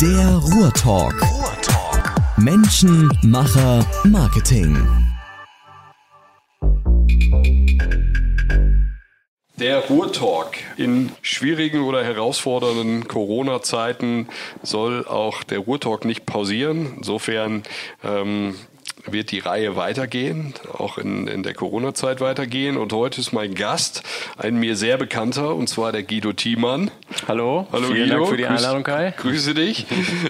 Der Ruhrtalk. Ruhrtalk. Menschen, Macher, Marketing. Der Ruhrtalk. In schwierigen oder herausfordernden Corona-Zeiten soll auch der Ruhrtalk nicht pausieren. Insofern ähm, wird die Reihe weitergehen, auch in, in der Corona-Zeit weitergehen. Und heute ist mein Gast ein mir sehr bekannter, und zwar der Guido Thiemann. Hallo, Hallo vielen Guido. Dank für die Einladung, Kai. Grüße dich.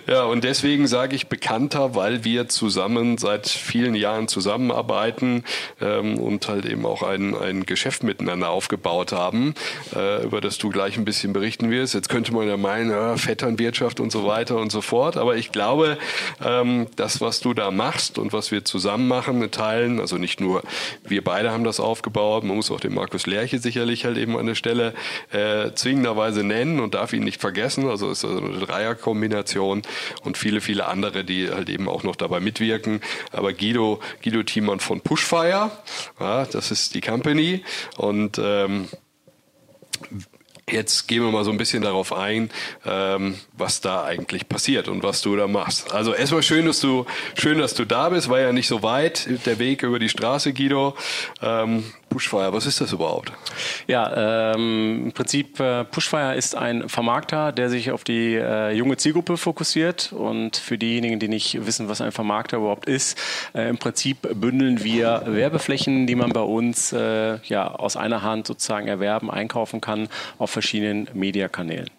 Ja, und deswegen sage ich bekannter, weil wir zusammen seit vielen Jahren zusammenarbeiten ähm, und halt eben auch ein, ein Geschäft miteinander aufgebaut haben, äh, über das du gleich ein bisschen berichten wirst. Jetzt könnte man ja meinen, ja, Vetternwirtschaft und so weiter und so fort. Aber ich glaube, ähm, das, was du da machst und was wir zusammen machen, Teilen, also nicht nur wir beide haben das aufgebaut, man muss auch den Markus Lerche sicherlich halt eben an der Stelle äh, zwingenderweise nennen und darf ihn nicht vergessen. Also es ist also eine Dreierkombination und viele, viele andere, die halt eben auch noch dabei mitwirken. Aber Guido, Guido Thiemann von Pushfire, ja, das ist die Company und ähm, Jetzt gehen wir mal so ein bisschen darauf ein, ähm, was da eigentlich passiert und was du da machst. Also erstmal schön, dass du schön, dass du da bist. War ja nicht so weit der Weg über die Straße, Guido. Ähm, Bushfire, was ist das überhaupt? Ja, ähm, im Prinzip äh, Pushfire ist ein Vermarkter, der sich auf die äh, junge Zielgruppe fokussiert. Und für diejenigen, die nicht wissen, was ein Vermarkter überhaupt ist, äh, im Prinzip bündeln wir Werbeflächen, die man bei uns äh, ja aus einer Hand sozusagen erwerben, einkaufen kann auf verschiedenen Mediakanälen.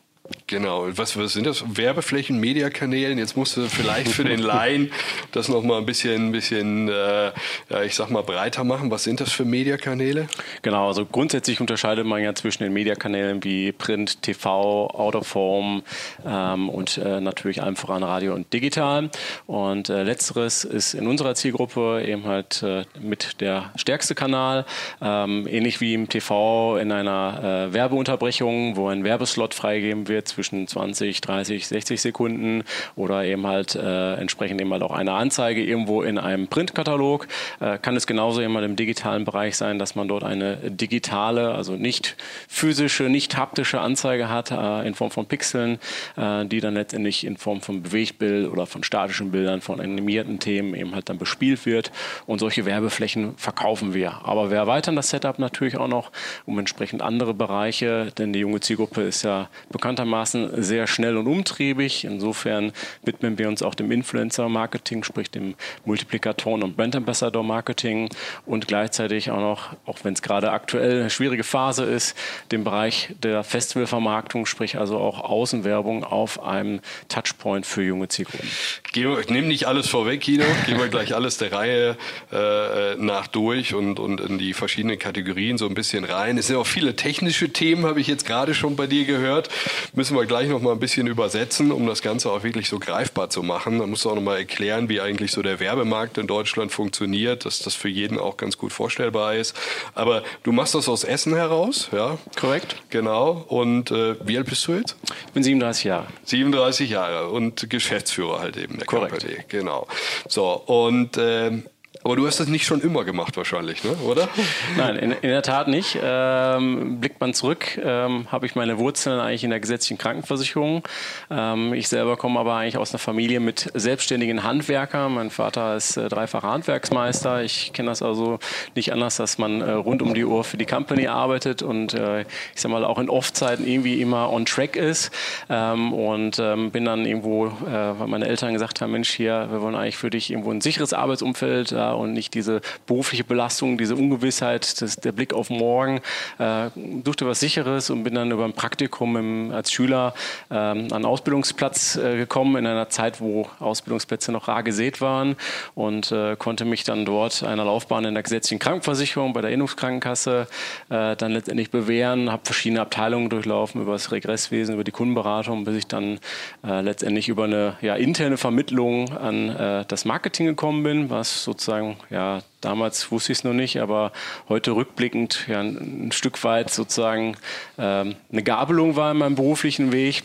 Genau. Was, was sind das? Werbeflächen, Mediakanälen? Jetzt musst du vielleicht für den Laien das noch mal ein bisschen, ein bisschen, äh, ja, ich sag mal breiter machen. Was sind das für Mediakanäle? Genau, also grundsätzlich unterscheidet man ja zwischen den Mediakanälen wie Print, TV, Out of Home ähm, und äh, natürlich allem voran Radio und Digital. Und äh, letzteres ist in unserer Zielgruppe eben halt äh, mit der stärkste Kanal, ähm, ähnlich wie im TV in einer äh, Werbeunterbrechung, wo ein Werbeslot freigegeben wird zwischen 20, 30, 60 Sekunden oder eben halt äh, entsprechend eben halt auch eine Anzeige irgendwo in einem Printkatalog. Äh, kann es genauso eben mal im digitalen Bereich sein, dass man dort eine digitale, also nicht physische, nicht haptische Anzeige hat äh, in Form von Pixeln, äh, die dann letztendlich in Form von Bewegtbild oder von statischen Bildern, von animierten Themen eben halt dann bespielt wird. Und solche Werbeflächen verkaufen wir. Aber wir erweitern das Setup natürlich auch noch um entsprechend andere Bereiche, denn die junge Zielgruppe ist ja bekanntermaßen sehr schnell und umtriebig. Insofern widmen wir uns auch dem Influencer-Marketing, sprich dem Multiplikatoren- und Brand-Ambassador-Marketing und gleichzeitig auch noch, auch wenn es gerade aktuell eine schwierige Phase ist, dem Bereich der Festivalvermarktung, sprich also auch Außenwerbung auf einem Touchpoint für junge Zielgruppen. Wir, nimm nicht alles vorweg, Kino. Gehen wir gleich alles der Reihe äh, nach durch und, und in die verschiedenen Kategorien so ein bisschen rein. Es sind auch viele technische Themen, habe ich jetzt gerade schon bei dir gehört. Müssen wir gleich noch mal ein bisschen übersetzen, um das Ganze auch wirklich so greifbar zu machen. Da musst du auch noch mal erklären, wie eigentlich so der Werbemarkt in Deutschland funktioniert, dass das für jeden auch ganz gut vorstellbar ist. Aber du machst das aus Essen heraus, ja? Korrekt? Genau. Und äh, wie alt bist du jetzt? Ich bin 37 Jahre. 37 Jahre und Geschäftsführer halt eben der Korrekt. Company. Genau. So, und ähm, aber du hast das nicht schon immer gemacht wahrscheinlich, ne? oder? Nein, in, in der Tat nicht. Ähm, blickt man zurück, ähm, habe ich meine Wurzeln eigentlich in der gesetzlichen Krankenversicherung. Ähm, ich selber komme aber eigentlich aus einer Familie mit selbstständigen Handwerkern. Mein Vater ist äh, dreifacher Handwerksmeister. Ich kenne das also nicht anders, dass man äh, rund um die Uhr für die Company arbeitet und äh, ich sag mal auch in Off-Zeiten irgendwie immer on track ist. Ähm, und ähm, bin dann irgendwo, äh, weil meine Eltern gesagt haben, Mensch, hier, wir wollen eigentlich für dich irgendwo ein sicheres Arbeitsumfeld ja, und nicht diese berufliche Belastung, diese Ungewissheit, das, der Blick auf morgen. Äh, suchte was Sicheres und bin dann über ein Praktikum im, als Schüler ähm, an einen Ausbildungsplatz äh, gekommen, in einer Zeit, wo Ausbildungsplätze noch rar gesät waren und äh, konnte mich dann dort einer Laufbahn in der gesetzlichen Krankenversicherung bei der Innungskrankenkasse äh, dann letztendlich bewähren, habe verschiedene Abteilungen durchlaufen, über das Regresswesen, über die Kundenberatung, bis ich dann äh, letztendlich über eine ja, interne Vermittlung an äh, das Marketing gekommen bin, was sozusagen, ja, damals wusste ich es noch nicht, aber heute rückblickend ja, ein, ein Stück weit sozusagen ähm, eine Gabelung war in meinem beruflichen Weg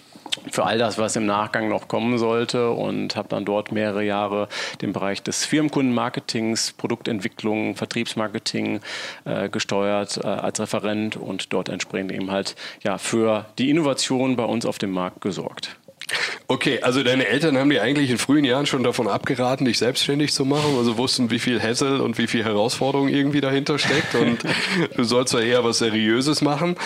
für all das, was im Nachgang noch kommen sollte und habe dann dort mehrere Jahre den Bereich des Firmenkundenmarketings, Produktentwicklung, Vertriebsmarketing äh, gesteuert äh, als Referent und dort entsprechend eben halt ja für die Innovation bei uns auf dem Markt gesorgt. Okay, also deine Eltern haben dir eigentlich in frühen Jahren schon davon abgeraten, dich selbstständig zu machen, also wussten, wie viel Hassel und wie viel Herausforderung irgendwie dahinter steckt und du sollst ja eher was Seriöses machen.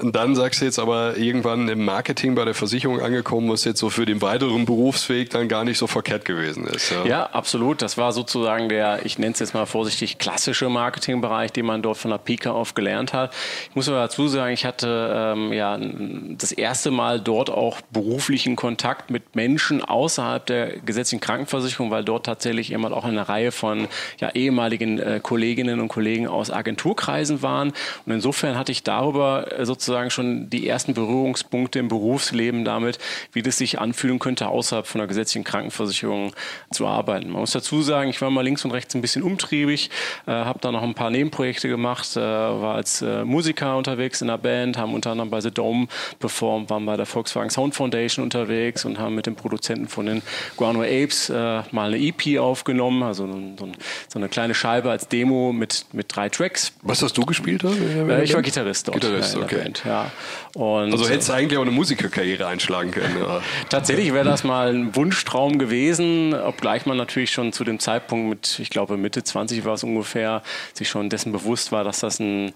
Und dann sagst du jetzt aber irgendwann im Marketing bei der Versicherung angekommen, was jetzt so für den weiteren Berufsweg dann gar nicht so verkehrt gewesen ist. Ja, ja absolut. Das war sozusagen der, ich nenne es jetzt mal vorsichtig, klassische Marketingbereich, den man dort von der Pika auf gelernt hat. Ich muss aber dazu sagen, ich hatte ähm, ja das erste Mal dort auch beruflichen Kontakt mit Menschen außerhalb der gesetzlichen Krankenversicherung, weil dort tatsächlich immer auch eine Reihe von ja, ehemaligen äh, Kolleginnen und Kollegen aus Agenturkreisen waren. Und insofern hatte ich darüber äh, sozusagen schon die ersten Berührungspunkte im Berufsleben damit, wie das sich anfühlen könnte, außerhalb von der gesetzlichen Krankenversicherung zu arbeiten. Man muss dazu sagen, ich war mal links und rechts ein bisschen umtriebig, äh, habe da noch ein paar Nebenprojekte gemacht, äh, war als äh, Musiker unterwegs in der Band, haben unter anderem bei The Dome performt, waren bei der Volkswagen Sound Foundation unterwegs und haben mit dem Produzenten von den Guano Apes äh, mal eine EP aufgenommen, also so, so, eine kleine Scheibe als Demo mit, mit drei Tracks. Was hast du gespielt? Äh, ich war Gitarrist dort. Gitarrist, okay. Band, ja. Und, also hättest du äh, eigentlich auch eine Musikerkarriere einschlagen können. Ja. Tatsächlich wäre das mal ein Wunschtraum gewesen, obgleich man natürlich schon zu dem Zeitpunkt mit, ich glaube Mitte 20 war es ungefähr, sich schon dessen bewusst war, dass das ein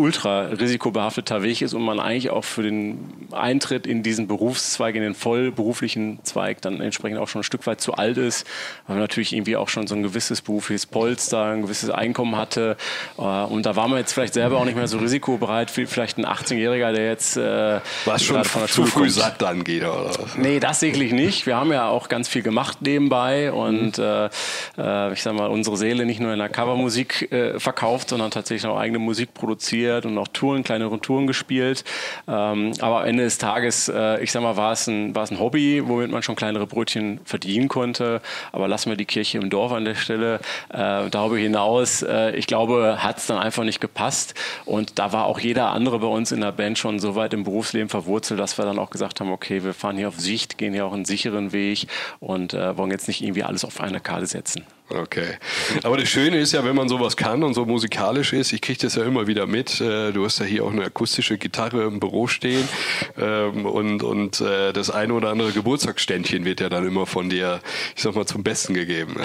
ultra risikobehafteter Weg ist und man eigentlich auch für den Eintritt in diesen Berufszweig, in den vollberuflichen Zweig dann entsprechend auch schon ein Stück weit zu alt ist, weil man natürlich irgendwie auch schon so ein gewisses berufliches Polster, ein gewisses Einkommen hatte äh, und da war man jetzt vielleicht selber auch nicht mehr so risikobereit wie vielleicht ein 18-Jähriger, der jetzt äh, was schon von der zu früh kommt. satt dann geht oder? Nee, das sicherlich nicht. Wir haben ja auch ganz viel gemacht nebenbei und äh, äh, ich sag mal unsere Seele nicht nur in der Covermusik äh, verkauft, sondern tatsächlich auch eigene Musik produziert organisiert und auch Touren, kleinere Touren gespielt. Ähm, aber am Ende des Tages, äh, ich sag mal, war es, ein, ein Hobby, womit man schon kleinere Brötchen verdienen konnte. Aber lassen wir die Kirche im Dorf an der Stelle. Äh, darüber hinaus, äh, ich glaube, hat es dann einfach nicht gepasst. Und da war auch jeder andere bei uns in der Band schon so weit im Berufsleben verwurzelt, dass wir dann auch gesagt haben, okay, wir fahren hier auf Sicht, gehen hier auch einen sicheren Weg und äh, wollen jetzt nicht irgendwie alles auf eine Karte setzen. Okay. Aber das Schöne ist ja, wenn man sowas kann und so musikalisch ist, ich kriege das ja immer wieder mit. Äh, du hast ja hier auch eine akustische Gitarre im Büro stehen ähm, und, und äh, das eine oder andere Geburtstagsständchen wird ja dann immer von dir, ich sag mal, zum Besten gegeben.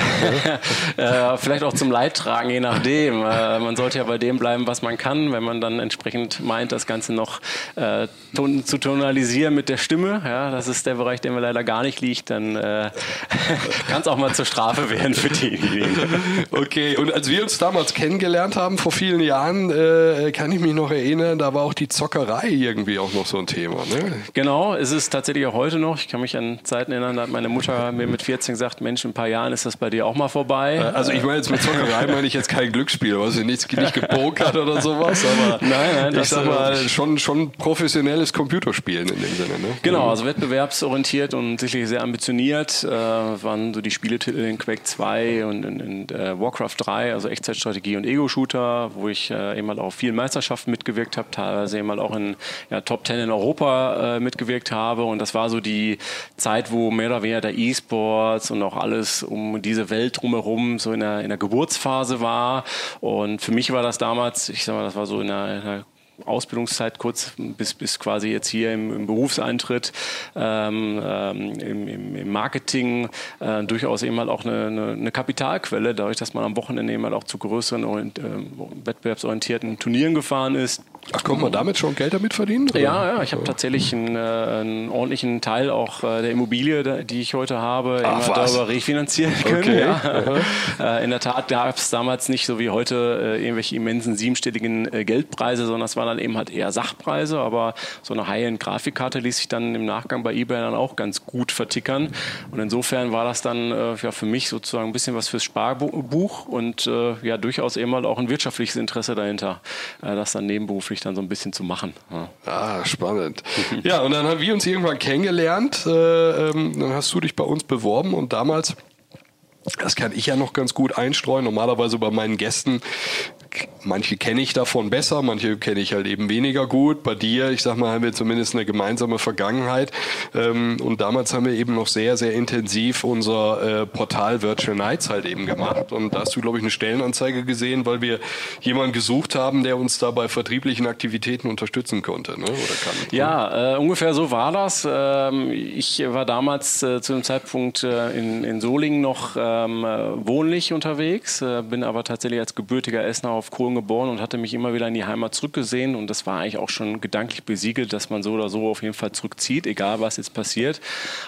äh, vielleicht auch zum Leidtragen, je nachdem. Man sollte ja bei dem bleiben, was man kann. Wenn man dann entsprechend meint, das Ganze noch zu tonalisieren mit der Stimme, ja, das ist der Bereich, der mir leider gar nicht liegt, dann kann es auch mal zur Strafe werden für die okay, und als wir uns damals kennengelernt haben vor vielen Jahren, äh, kann ich mich noch erinnern, da war auch die Zockerei irgendwie auch noch so ein Thema. Ne? Genau, es ist tatsächlich auch heute noch. Ich kann mich an Zeiten erinnern, da hat meine Mutter mir mit 14 gesagt, Mensch, in ein paar Jahren ist das bei dir auch mal vorbei. Äh, also ich meine jetzt mit Zockerei meine ich jetzt kein Glücksspiel, was nicht, nicht gepokert oder sowas, aber nein, nein, ich sag mal schon, schon professionelles Computerspielen in dem Sinne. Ne? Genau, also wettbewerbsorientiert und sicherlich sehr ambitioniert äh, waren so die Spieletitel in Quake 2 und in, in äh, Warcraft 3, also Echtzeitstrategie und Ego-Shooter, wo ich äh, eben halt auch vielen Meisterschaften mitgewirkt habe, teilweise eben halt auch in ja, Top 10 in Europa äh, mitgewirkt habe. Und das war so die Zeit, wo mehr oder weniger der E-Sports und auch alles um diese Welt drumherum so in der, in der Geburtsphase war. Und für mich war das damals, ich sag mal, das war so in der, in der Ausbildungszeit kurz bis, bis quasi jetzt hier im, im Berufseintritt ähm, ähm, im, im, Marketing äh, durchaus eben halt auch eine, eine, eine, Kapitalquelle, dadurch, dass man am Wochenende eben halt auch zu größeren äh, wettbewerbsorientierten Turnieren gefahren ist Ach, kommt man damit schon Geld damit verdienen? Oder? Ja, ja, ich habe tatsächlich einen, äh, einen, ordentlichen Teil auch äh, der Immobilie, die ich heute habe, Ach, immer darüber refinanzieren können. Okay. Ja. Äh, in der Tat gab es damals nicht so wie heute äh, irgendwelche immensen siebenstelligen äh, Geldpreise, sondern es waren dann eben halt eher Sachpreise, aber so eine High-End-Grafikkarte ließ sich dann im Nachgang bei eBay dann auch ganz gut vertickern. Und insofern war das dann äh, ja, für mich sozusagen ein bisschen was fürs Sparbuch und ja durchaus eben halt auch ein wirtschaftliches Interesse dahinter, das dann nebenberuflich beruflich dann so ein bisschen zu machen. Ja. Ah, spannend. ja, und dann haben wir uns irgendwann kennengelernt. Äh, ähm, dann hast du dich bei uns beworben und damals das kann ich ja noch ganz gut einstreuen. Normalerweise bei meinen Gästen manche kenne ich davon besser, manche kenne ich halt eben weniger gut. Bei dir, ich sag mal, haben wir zumindest eine gemeinsame Vergangenheit. Ähm, und damals haben wir eben noch sehr, sehr intensiv unser äh, Portal Virtual Nights halt eben gemacht. Und da hast du, glaube ich, eine Stellenanzeige gesehen, weil wir jemanden gesucht haben, der uns da bei vertrieblichen Aktivitäten unterstützen konnte, ne? oder kann. Ja, äh, ungefähr so war das. Ähm, ich war damals äh, zu dem Zeitpunkt äh, in, in Solingen noch ähm, äh, wohnlich unterwegs, äh, bin aber tatsächlich als gebürtiger Essener auf Kohlen geboren und hatte mich immer wieder in die Heimat zurückgesehen und das war eigentlich auch schon gedanklich besiegelt, dass man so oder so auf jeden Fall zurückzieht, egal was jetzt passiert.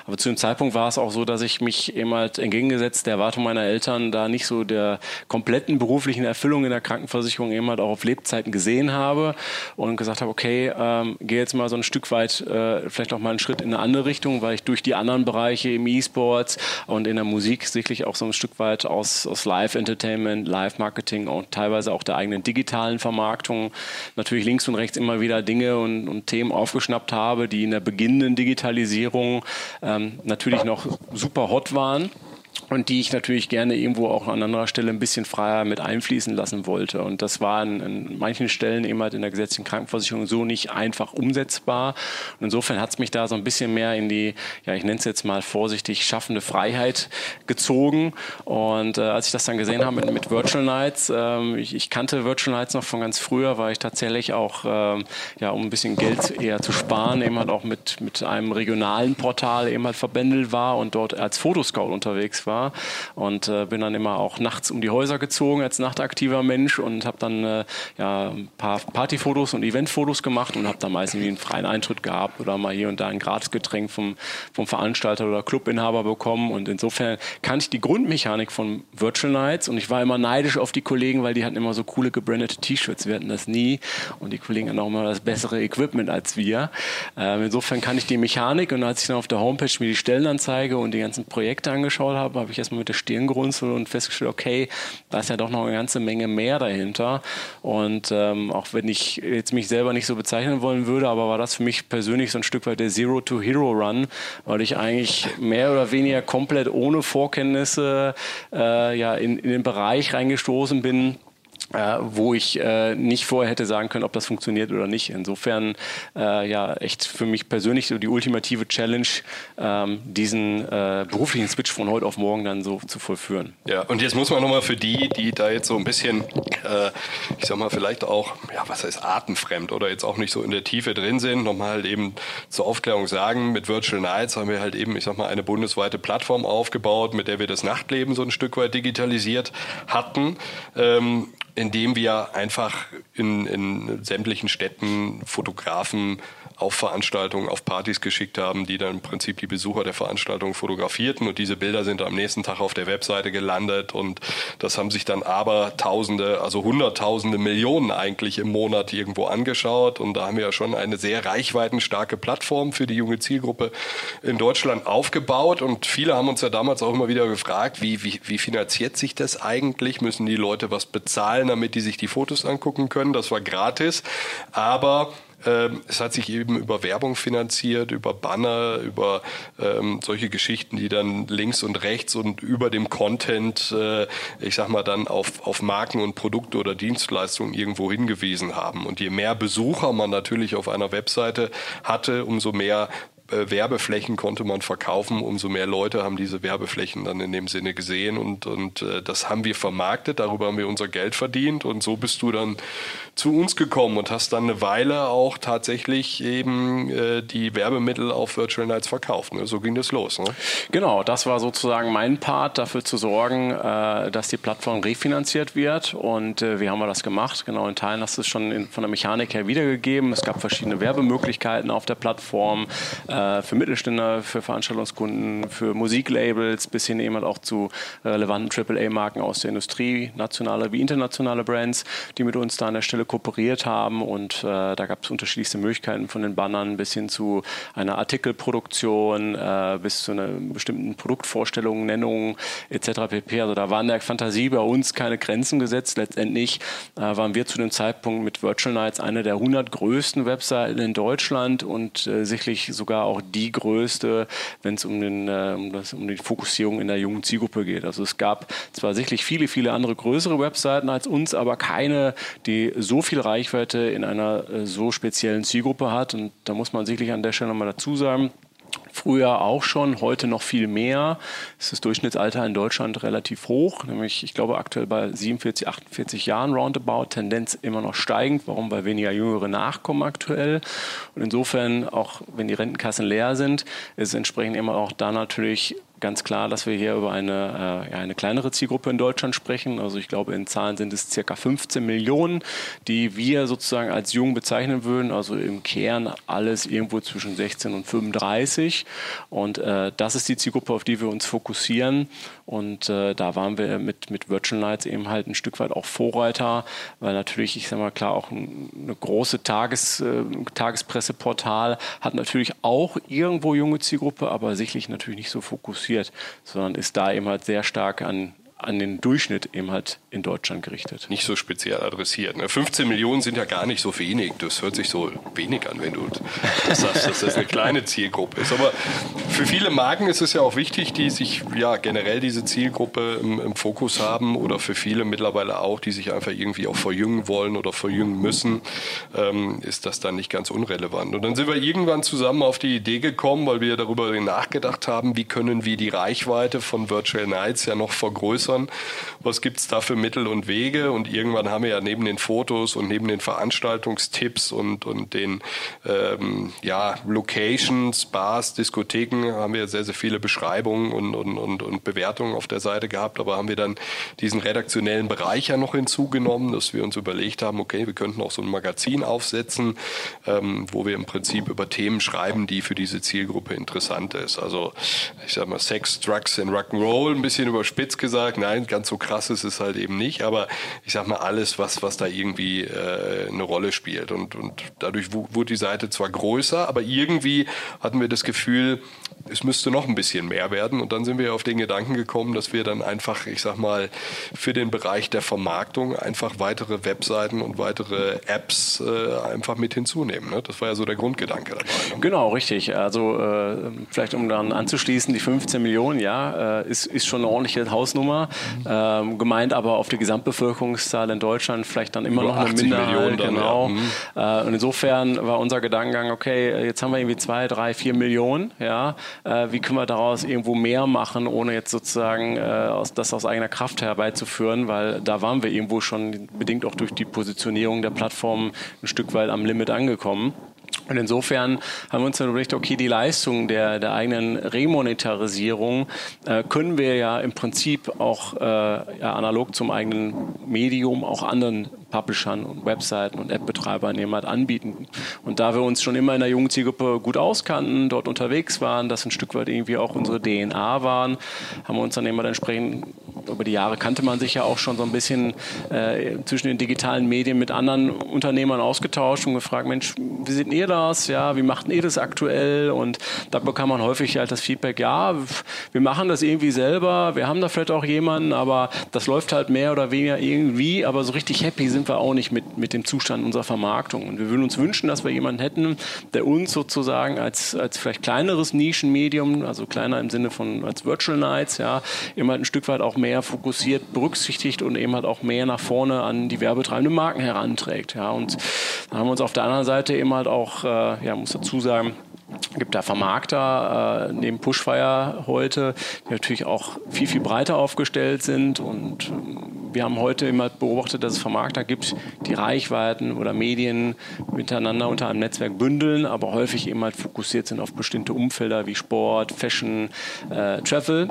Aber zu dem Zeitpunkt war es auch so, dass ich mich eben halt entgegengesetzt der Erwartung meiner Eltern da nicht so der kompletten beruflichen Erfüllung in der Krankenversicherung eben halt auch auf Lebzeiten gesehen habe und gesagt habe, okay, ähm, gehe jetzt mal so ein Stück weit, äh, vielleicht auch mal einen Schritt in eine andere Richtung, weil ich durch die anderen Bereiche im E-Sports und in der Musik sicherlich auch so ein Stück weit aus, aus Live-Entertainment, Live-Marketing und teilweise auch der eigenen digitalen Vermarktung natürlich links und rechts immer wieder Dinge und, und Themen aufgeschnappt habe, die in der beginnenden Digitalisierung ähm, natürlich noch super hot waren und die ich natürlich gerne irgendwo auch an anderer Stelle ein bisschen freier mit einfließen lassen wollte. Und das war an, an manchen Stellen eben halt in der gesetzlichen Krankenversicherung so nicht einfach umsetzbar. Und insofern hat es mich da so ein bisschen mehr in die, ja, ich nenne es jetzt mal vorsichtig, schaffende Freiheit gezogen. Und äh, als ich das dann gesehen habe mit, mit Virtual Nights, ähm, ich, ich, kannte Virtual Nights noch von ganz früher, weil ich tatsächlich auch, ähm, ja, um ein bisschen Geld eher zu sparen, eben halt auch mit, mit einem regionalen Portal eben halt verbändelt war und dort als Fotoscout unterwegs war und äh, bin dann immer auch nachts um die Häuser gezogen als nachtaktiver Mensch und habe dann äh, ja, ein paar Partyfotos und Eventfotos gemacht und habe dann meistens einen freien Eintritt gehabt oder mal hier und da ein Gratisgetränk vom, vom Veranstalter oder Clubinhaber bekommen. Und insofern kannte ich die Grundmechanik von Virtual Nights und ich war immer neidisch auf die Kollegen, weil die hatten immer so coole gebrandete T-Shirts, wir hatten das nie und die Kollegen hatten auch immer das bessere Equipment als wir. Ähm, insofern kann ich die Mechanik und als ich dann auf der Homepage mir die Stellenanzeige und die ganzen Projekte angeschaut habe, habe ich erstmal mit der Stirn gerunzelt und festgestellt, okay, da ist ja doch noch eine ganze Menge mehr dahinter. Und ähm, auch wenn ich jetzt mich selber nicht so bezeichnen wollen würde, aber war das für mich persönlich so ein Stück weit der Zero-to-Hero-Run, weil ich eigentlich mehr oder weniger komplett ohne Vorkenntnisse äh, ja, in, in den Bereich reingestoßen bin, äh, wo ich äh, nicht vorher hätte sagen können, ob das funktioniert oder nicht. Insofern äh, ja echt für mich persönlich so die ultimative Challenge, ähm, diesen äh, beruflichen Switch von heute auf morgen dann so zu vollführen. Ja, und jetzt muss man nochmal für die, die da jetzt so ein bisschen, äh, ich sag mal, vielleicht auch, ja, was heißt atemfremd oder jetzt auch nicht so in der Tiefe drin sind, nochmal halt eben zur Aufklärung sagen, mit Virtual Nights haben wir halt eben, ich sag mal, eine bundesweite Plattform aufgebaut, mit der wir das Nachtleben so ein Stück weit digitalisiert hatten. Ähm, indem wir einfach in, in sämtlichen Städten Fotografen auf Veranstaltungen, auf Partys geschickt haben, die dann im Prinzip die Besucher der Veranstaltung fotografierten. Und diese Bilder sind am nächsten Tag auf der Webseite gelandet. Und das haben sich dann aber Tausende, also Hunderttausende, Millionen eigentlich im Monat irgendwo angeschaut. Und da haben wir ja schon eine sehr reichweitenstarke Plattform für die junge Zielgruppe in Deutschland aufgebaut. Und viele haben uns ja damals auch immer wieder gefragt, wie, wie, wie finanziert sich das eigentlich? Müssen die Leute was bezahlen, damit die sich die Fotos angucken können? Das war gratis, aber ähm, es hat sich eben über Werbung finanziert, über Banner, über ähm, solche Geschichten, die dann links und rechts und über dem Content, äh, ich sag mal, dann auf, auf Marken und Produkte oder Dienstleistungen irgendwo hingewiesen haben. Und je mehr Besucher man natürlich auf einer Webseite hatte, umso mehr Werbeflächen konnte man verkaufen, umso mehr Leute haben diese Werbeflächen dann in dem Sinne gesehen und, und äh, das haben wir vermarktet, darüber haben wir unser Geld verdient und so bist du dann zu uns gekommen und hast dann eine Weile auch tatsächlich eben äh, die Werbemittel auf Virtual Nights verkauft. Ne? So ging das los. Ne? Genau, das war sozusagen mein Part, dafür zu sorgen, äh, dass die Plattform refinanziert wird und äh, wie haben wir das gemacht? Genau, in Teilen hast du es schon in, von der Mechanik her wiedergegeben. Es gab verschiedene Werbemöglichkeiten auf der Plattform äh, für Mittelständler, für Veranstaltungskunden, für Musiklabels bis hin eben halt auch zu relevanten AAA-Marken aus der Industrie, nationale wie internationale Brands, die mit uns da an der Stelle kooperiert haben und äh, da gab es unterschiedlichste Möglichkeiten von den Bannern bis hin zu einer Artikelproduktion, äh, bis zu einer bestimmten Produktvorstellung, Nennung etc. pp. Also da waren der Fantasie bei uns keine Grenzen gesetzt. Letztendlich äh, waren wir zu dem Zeitpunkt mit Virtual Nights eine der 100 größten Webseiten in Deutschland und äh, sicherlich sogar auch die größte, wenn es um, äh, um, um die Fokussierung in der jungen Zielgruppe geht. Also es gab zwar sicherlich viele, viele andere größere Webseiten als uns, aber keine, die so viel Reichweite in einer äh, so speziellen Zielgruppe hat. Und da muss man sicherlich an der Stelle nochmal dazu sagen, Früher auch schon, heute noch viel mehr. Ist das Durchschnittsalter in Deutschland relativ hoch, nämlich ich glaube aktuell bei 47, 48 Jahren roundabout, Tendenz immer noch steigend. Warum? Weil weniger Jüngere nachkommen aktuell. Und insofern, auch wenn die Rentenkassen leer sind, ist es entsprechend immer auch da natürlich ganz klar, dass wir hier über eine, äh, ja, eine kleinere Zielgruppe in Deutschland sprechen. Also ich glaube, in Zahlen sind es circa 15 Millionen, die wir sozusagen als jung bezeichnen würden. Also im Kern alles irgendwo zwischen 16 und 35. Und äh, das ist die Zielgruppe, auf die wir uns fokussieren. Und äh, da waren wir mit, mit Virtual Nights eben halt ein Stück weit auch Vorreiter, weil natürlich, ich sage mal klar, auch eine große Tages, äh, Tagespresseportal hat natürlich auch irgendwo junge Zielgruppe, aber sicherlich natürlich nicht so fokussiert, sondern ist da eben halt sehr stark an an den Durchschnitt eben halt in Deutschland gerichtet. Nicht so speziell adressiert. 15 ne? Millionen sind ja gar nicht so wenig. Das hört sich so wenig an, wenn du das sagst, dass das eine kleine Zielgruppe ist. Aber für viele Marken ist es ja auch wichtig, die sich ja generell diese Zielgruppe im, im Fokus haben oder für viele mittlerweile auch, die sich einfach irgendwie auch verjüngen wollen oder verjüngen müssen, ähm, ist das dann nicht ganz unrelevant. Und dann sind wir irgendwann zusammen auf die Idee gekommen, weil wir darüber nachgedacht haben, wie können wir die Reichweite von Virtual Nights ja noch vergrößern vergrößern. Was gibt es da für Mittel und Wege? Und irgendwann haben wir ja neben den Fotos und neben den Veranstaltungstipps und, und den ähm, ja, Locations, Bars, Diskotheken, haben wir sehr, sehr viele Beschreibungen und, und, und, und Bewertungen auf der Seite gehabt. Aber haben wir dann diesen redaktionellen Bereich ja noch hinzugenommen, dass wir uns überlegt haben, okay, wir könnten auch so ein Magazin aufsetzen, ähm, wo wir im Prinzip über Themen schreiben, die für diese Zielgruppe interessant ist. Also ich sag mal Sex, Drugs and Rock'n'Roll, ein bisschen überspitzt gesagt, nein, ganz so krass ist es halt eben nicht, aber ich sag mal alles, was, was da irgendwie äh, eine Rolle spielt. Und, und dadurch wurde die Seite zwar größer, aber irgendwie hatten wir das Gefühl, es müsste noch ein bisschen mehr werden. Und dann sind wir auf den Gedanken gekommen, dass wir dann einfach, ich sag mal, für den Bereich der Vermarktung einfach weitere Webseiten und weitere Apps äh, einfach mit hinzunehmen. Ne? Das war ja so der Grundgedanke dabei. Ne? Genau, richtig. Also äh, vielleicht um dann anzuschließen, die 15 Millionen, ja, äh, ist, ist schon eine ordentliche Hausnummer. Ähm, gemeint aber auf die Gesamtbevölkerungszahl in Deutschland vielleicht dann immer Über noch eine Minderheit. Millionen dann, genau. Ja. Mhm. Äh, und insofern war unser Gedankengang, okay, jetzt haben wir irgendwie zwei, drei, vier Millionen, ja, äh, wie können wir daraus irgendwo mehr machen, ohne jetzt sozusagen äh, aus, das aus eigener Kraft herbeizuführen, weil da waren wir irgendwo schon bedingt auch durch die Positionierung der Plattform ein Stück weit am Limit angekommen. Und insofern haben wir uns dann überlegt, okay, die Leistung der, der eigenen Remonetarisierung äh, können wir ja im Prinzip auch äh, ja, analog zum eigenen Medium auch anderen Publishern und Webseiten und App-Betreibern jemand anbieten. Und da wir uns schon immer in der jungen Zielgruppe gut auskannten, dort unterwegs waren, das ein Stück weit irgendwie auch unsere DNA waren, haben wir uns dann immer entsprechend über die Jahre kannte man sich ja auch schon so ein bisschen äh, zwischen den digitalen Medien mit anderen Unternehmern ausgetauscht und gefragt, Mensch, wie seht ihr das? Ja, wie macht ihr das aktuell? Und da bekam man häufig halt das Feedback, ja, wir machen das irgendwie selber, wir haben da vielleicht auch jemanden, aber das läuft halt mehr oder weniger irgendwie, aber so richtig happy sind wir auch nicht mit, mit dem Zustand unserer Vermarktung. Und wir würden uns wünschen, dass wir jemanden hätten, der uns sozusagen als, als vielleicht kleineres Nischenmedium, also kleiner im Sinne von als Virtual Nights, ja, immer ein Stück weit auch mehr fokussiert berücksichtigt und eben halt auch mehr nach vorne an die werbetreibenden Marken heranträgt. Ja, und dann haben wir uns auf der anderen Seite eben halt auch, äh, ja, muss dazu sagen, gibt da Vermarkter äh, neben Pushfire heute, die natürlich auch viel, viel breiter aufgestellt sind. Und wir haben heute immer beobachtet, dass es Vermarkter gibt, die Reichweiten oder Medien miteinander unter einem Netzwerk bündeln, aber häufig eben halt fokussiert sind auf bestimmte Umfelder wie Sport, Fashion, äh, Travel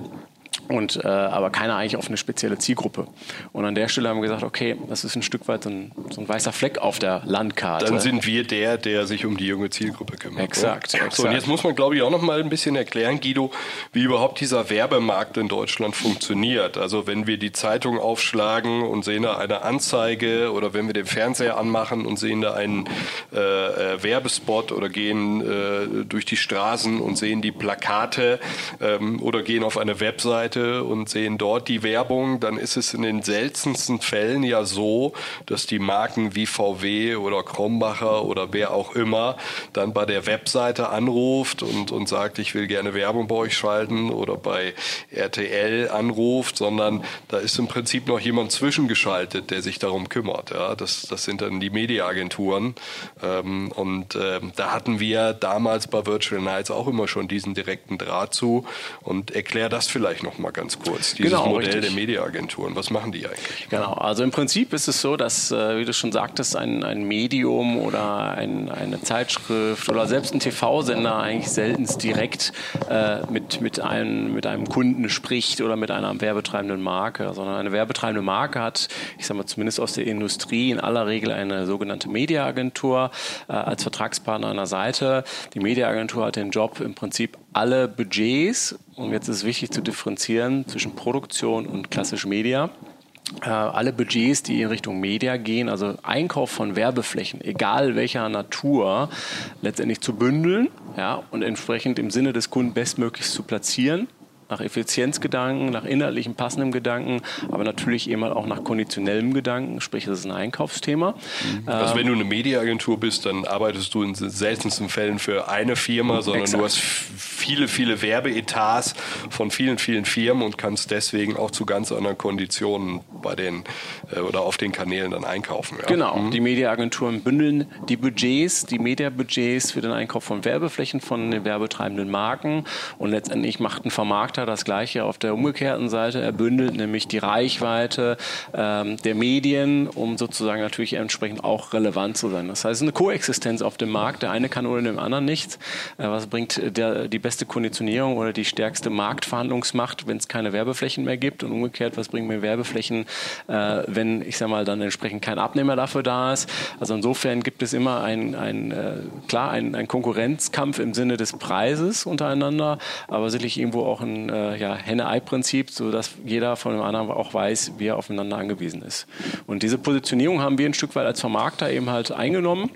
und äh, aber keiner eigentlich auf eine spezielle Zielgruppe. Und an der Stelle haben wir gesagt, okay, das ist ein Stück weit so ein, so ein weißer Fleck auf der Landkarte. Dann sind wir der, der sich um die junge Zielgruppe kümmert. Exakt. exakt. So, und jetzt muss man, glaube ich, auch noch mal ein bisschen erklären, Guido, wie überhaupt dieser Werbemarkt in Deutschland funktioniert. Also wenn wir die Zeitung aufschlagen und sehen da eine Anzeige oder wenn wir den Fernseher anmachen und sehen da einen äh, äh, Werbespot oder gehen äh, durch die Straßen und sehen die Plakate ähm, oder gehen auf eine Webseite Webseite und sehen dort die Werbung, dann ist es in den seltensten Fällen ja so, dass die Marken wie VW oder Krombacher oder wer auch immer dann bei der Webseite anruft und, und sagt, ich will gerne Werbung bei euch schalten oder bei RTL anruft, sondern da ist im Prinzip noch jemand zwischengeschaltet, der sich darum kümmert. Ja, das, das sind dann die Mediaagenturen. Ähm, und ähm, da hatten wir damals bei Virtual Nights auch immer schon diesen direkten Draht zu. Und erklär das vielleicht noch mal ganz kurz, dieses genau, Modell richtig. der Mediaagenturen. Was machen die eigentlich? Genau, also im Prinzip ist es so, dass, äh, wie du schon sagtest, ein, ein Medium oder ein, eine Zeitschrift oder selbst ein TV-Sender eigentlich selten direkt äh, mit, mit, einem, mit einem Kunden spricht oder mit einer werbetreibenden Marke, sondern eine werbetreibende Marke hat, ich sage mal zumindest aus der Industrie, in aller Regel eine sogenannte Mediaagentur äh, als Vertragspartner an der Seite. Die Mediaagentur hat den Job im Prinzip alle Budgets, und jetzt ist wichtig zu differenzieren zwischen Produktion und klassisch Media, äh, alle Budgets, die in Richtung Media gehen, also Einkauf von Werbeflächen, egal welcher Natur, letztendlich zu bündeln ja, und entsprechend im Sinne des Kunden bestmöglichst zu platzieren nach Effizienzgedanken, nach inhaltlichen passendem Gedanken, aber natürlich eben auch nach konditionellem Gedanken, sprich, das ist ein Einkaufsthema. Mhm. Also ähm, wenn du eine Mediaagentur bist, dann arbeitest du in seltensten Fällen für eine Firma, sondern exakt. du hast viele, viele Werbeetats von vielen, vielen Firmen und kannst deswegen auch zu ganz anderen Konditionen bei den äh, oder auf den Kanälen dann einkaufen. Ja? Genau, mhm. die Mediaagenturen bündeln die Budgets, die Mediabudgets für den Einkauf von Werbeflächen von den werbetreibenden Marken und letztendlich macht ein Vermarkter Charakter das gleiche auf der umgekehrten Seite. Er bündelt nämlich die Reichweite ähm, der Medien, um sozusagen natürlich entsprechend auch relevant zu sein. Das heißt, eine Koexistenz auf dem Markt. Der eine kann ohne dem anderen nichts. Äh, was bringt der, die beste Konditionierung oder die stärkste Marktverhandlungsmacht, wenn es keine Werbeflächen mehr gibt? Und umgekehrt, was bringen mir Werbeflächen, äh, wenn, ich sage mal, dann entsprechend kein Abnehmer dafür da ist? Also insofern gibt es immer ein, ein äh, klar, ein, ein Konkurrenzkampf im Sinne des Preises untereinander, aber sicherlich irgendwo auch ein äh, ja, Henne-Ei-Prinzip, sodass jeder von dem anderen auch weiß, wie er aufeinander angewiesen ist. Und diese Positionierung haben wir ein Stück weit als Vermarkter eben halt eingenommen.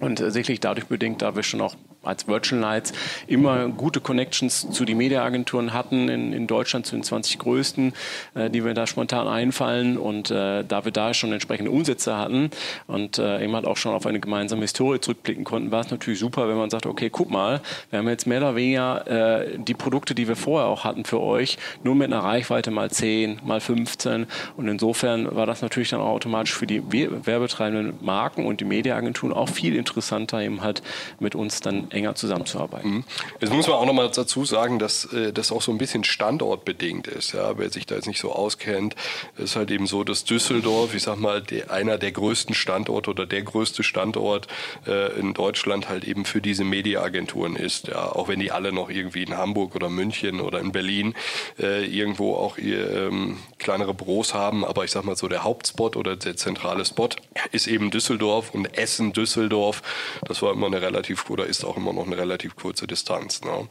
Und äh, sicherlich dadurch bedingt, da wir schon auch als Virtual Nights immer gute Connections zu den Mediaagenturen hatten, in, in Deutschland zu den 20 größten, äh, die wir da spontan einfallen. Und äh, da wir da schon entsprechende Umsätze hatten und äh, eben halt auch schon auf eine gemeinsame Historie zurückblicken konnten, war es natürlich super, wenn man sagt, okay, guck mal, wir haben jetzt mehr oder weniger äh, die Produkte, die wir vorher auch hatten für euch, nur mit einer Reichweite mal 10, mal 15. Und insofern war das natürlich dann auch automatisch für die werbetreibenden Marken und die Mediaagenturen auch viel interessanter, eben halt mit uns dann enger zusammenzuarbeiten. Mhm. Jetzt muss man auch noch mal dazu sagen, dass äh, das auch so ein bisschen standortbedingt ist. Ja, wer sich da jetzt nicht so auskennt, ist halt eben so, dass Düsseldorf, ich sag mal, einer der größten Standorte oder der größte Standort äh, in Deutschland halt eben für diese Mediaagenturen ist. Ja, auch wenn die alle noch irgendwie in Hamburg oder München oder in Berlin äh, irgendwo auch ihr, ähm, kleinere Büros haben, aber ich sag mal so der Hauptspot oder der zentrale Spot ist eben Düsseldorf und Essen Düsseldorf. Das war immer eine relativ oder ist auch immer noch eine relativ kurze Distanz. Ne?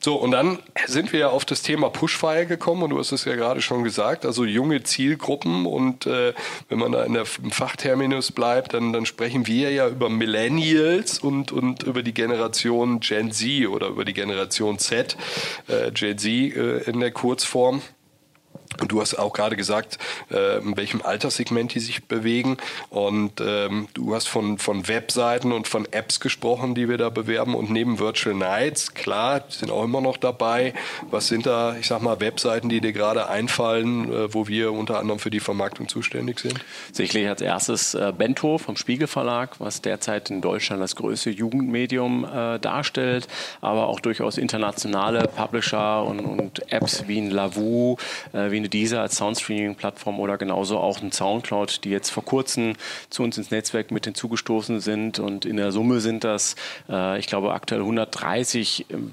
So, und dann sind wir ja auf das Thema Pushfire gekommen und du hast es ja gerade schon gesagt, also junge Zielgruppen und äh, wenn man da in der, im Fachterminus bleibt, dann, dann sprechen wir ja über Millennials und, und über die Generation Gen Z oder über die Generation Z, äh, Gen Z äh, in der Kurzform. Und du hast auch gerade gesagt, äh, in welchem Alterssegment die sich bewegen. Und ähm, du hast von, von Webseiten und von Apps gesprochen, die wir da bewerben. Und neben Virtual Nights, klar, die sind auch immer noch dabei. Was sind da, ich sag mal, Webseiten, die dir gerade einfallen, äh, wo wir unter anderem für die Vermarktung zuständig sind? Sicherlich als erstes äh, Bento vom Spiegel Verlag, was derzeit in Deutschland das größte Jugendmedium äh, darstellt, aber auch durchaus internationale Publisher und, und Apps wie ein Lavu, äh, wie eine Deezer als Soundstreaming-Plattform oder genauso auch ein Soundcloud, die jetzt vor kurzem zu uns ins Netzwerk mit hinzugestoßen sind. Und in der Summe sind das, äh, ich glaube, aktuell 130 ähm,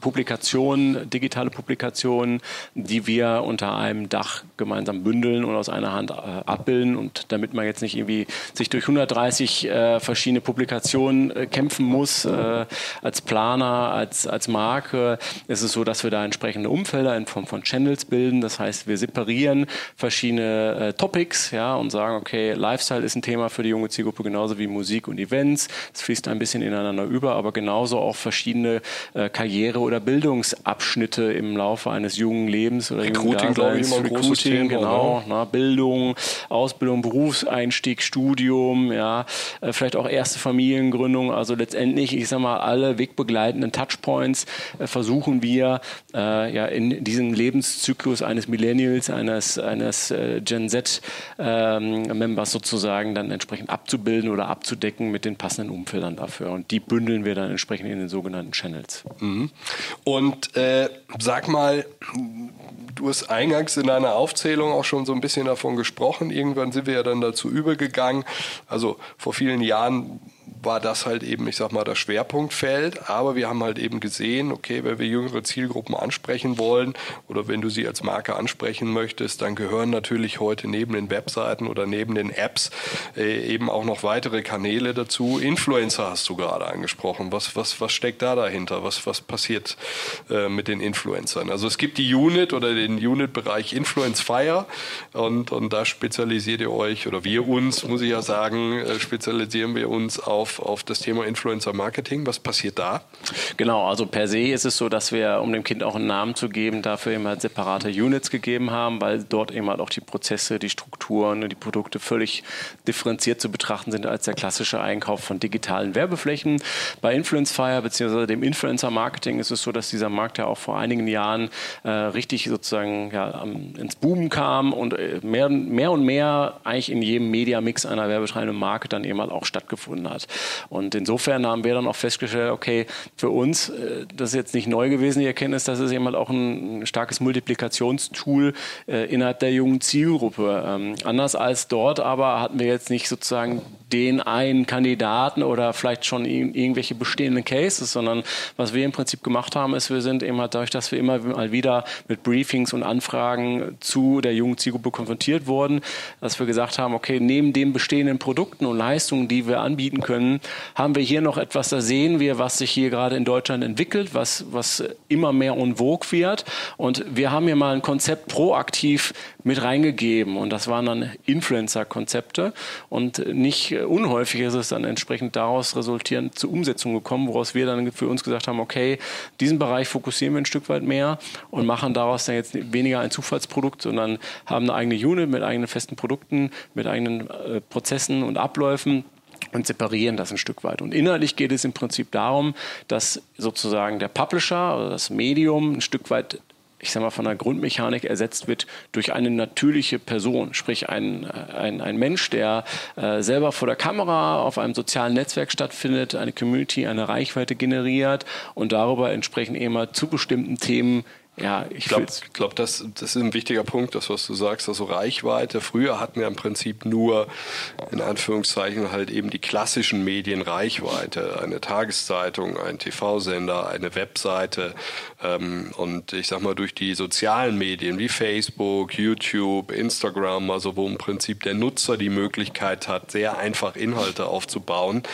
Publikationen, digitale Publikationen, die wir unter einem Dach gemeinsam bündeln und aus einer Hand äh, abbilden. Und damit man jetzt nicht irgendwie sich durch 130 äh, verschiedene Publikationen äh, kämpfen muss, äh, als Planer, als, als Marke, ist es so, dass wir da entsprechende Umfelder in Form von Channels bilden. Das heißt, wir separieren verschiedene äh, Topics, ja, und sagen, okay, Lifestyle ist ein Thema für die junge Zielgruppe, genauso wie Musik und Events. Es fließt ein bisschen ineinander über, aber genauso auch verschiedene äh, Karriere- oder Bildungsabschnitte im Laufe eines jungen Lebens oder Recruiting, glaube ich, immer Recruiting, Thema, genau, na, Bildung, Ausbildung, Berufseinstieg, Studium, ja, äh, vielleicht auch erste Familiengründung, also letztendlich, ich sag mal, alle wegbegleitenden Touchpoints äh, versuchen wir äh, ja in diesem Lebenszyklus eines Millennials, eines, eines äh, Gen Z ähm, sozusagen dann entsprechend abzubilden oder abzudecken mit den passenden Umfeldern dafür. Und die bündeln wir dann entsprechend in den sogenannten Channels. Mhm. Und äh, sag mal, du hast eingangs in deiner Aufzählung auch schon so ein bisschen davon gesprochen. Irgendwann sind wir ja dann dazu übergegangen. Also vor vielen Jahren war das halt eben, ich sag mal, das Schwerpunktfeld. Aber wir haben halt eben gesehen, okay, wenn wir jüngere Zielgruppen ansprechen wollen oder wenn du sie als Marke ansprechen möchtest, dann gehören natürlich heute neben den Webseiten oder neben den Apps äh, eben auch noch weitere Kanäle dazu. Influencer hast du gerade angesprochen. Was, was, was steckt da dahinter? Was, was passiert äh, mit den Influencern? Also es gibt die Unit oder den Unit-Bereich Influence Fire und, und da spezialisiert ihr euch oder wir uns, muss ich ja sagen, äh, spezialisieren wir uns auf auf, auf das Thema Influencer Marketing. Was passiert da? Genau, also per se ist es so, dass wir, um dem Kind auch einen Namen zu geben, dafür immer halt separate Units gegeben haben, weil dort eben halt auch die Prozesse, die Strukturen, die Produkte völlig differenziert zu betrachten sind als der klassische Einkauf von digitalen Werbeflächen. Bei Influence Fire bzw. dem Influencer Marketing ist es so, dass dieser Markt ja auch vor einigen Jahren äh, richtig sozusagen ja, ins Boom kam und äh, mehr, mehr und mehr eigentlich in jedem Media-Mix einer werbetreibenden Marke dann eben halt auch stattgefunden hat. Und insofern haben wir dann auch festgestellt, okay, für uns, äh, das ist jetzt nicht neu gewesen, die Erkenntnis, das ist eben halt auch ein starkes Multiplikationstool äh, innerhalb der jungen Zielgruppe. Ähm, anders als dort aber hatten wir jetzt nicht sozusagen den einen Kandidaten oder vielleicht schon irgendwelche bestehenden Cases, sondern was wir im Prinzip gemacht haben, ist, wir sind eben halt dadurch, dass wir immer mal wieder mit Briefings und Anfragen zu der jungen Zielgruppe konfrontiert wurden, dass wir gesagt haben, okay, neben den bestehenden Produkten und Leistungen, die wir anbieten können, haben wir hier noch etwas, da sehen wir, was sich hier gerade in Deutschland entwickelt, was, was immer mehr vogue wird. Und wir haben hier mal ein Konzept proaktiv mit reingegeben. Und das waren dann Influencer-Konzepte. Und nicht unhäufig ist es dann entsprechend daraus resultierend zur Umsetzung gekommen, woraus wir dann für uns gesagt haben, okay, diesen Bereich fokussieren wir ein Stück weit mehr und machen daraus dann jetzt weniger ein Zufallsprodukt, sondern haben eine eigene Unit mit eigenen festen Produkten, mit eigenen äh, Prozessen und Abläufen und separieren das ein Stück weit. Und inhaltlich geht es im Prinzip darum, dass sozusagen der Publisher oder das Medium ein Stück weit ich sag mal, von der Grundmechanik ersetzt wird durch eine natürliche Person, sprich ein, ein, ein Mensch, der äh, selber vor der Kamera auf einem sozialen Netzwerk stattfindet, eine Community, eine Reichweite generiert und darüber entsprechend immer zu bestimmten Themen ja, ich glaube, glaub, das, das ist ein wichtiger Punkt, das, was du sagst, also Reichweite. Früher hatten wir im Prinzip nur, in Anführungszeichen, halt eben die klassischen Medien Reichweite. Eine Tageszeitung, ein TV-Sender, eine Webseite. Ähm, und ich sag mal, durch die sozialen Medien wie Facebook, YouTube, Instagram, also wo im Prinzip der Nutzer die Möglichkeit hat, sehr einfach Inhalte aufzubauen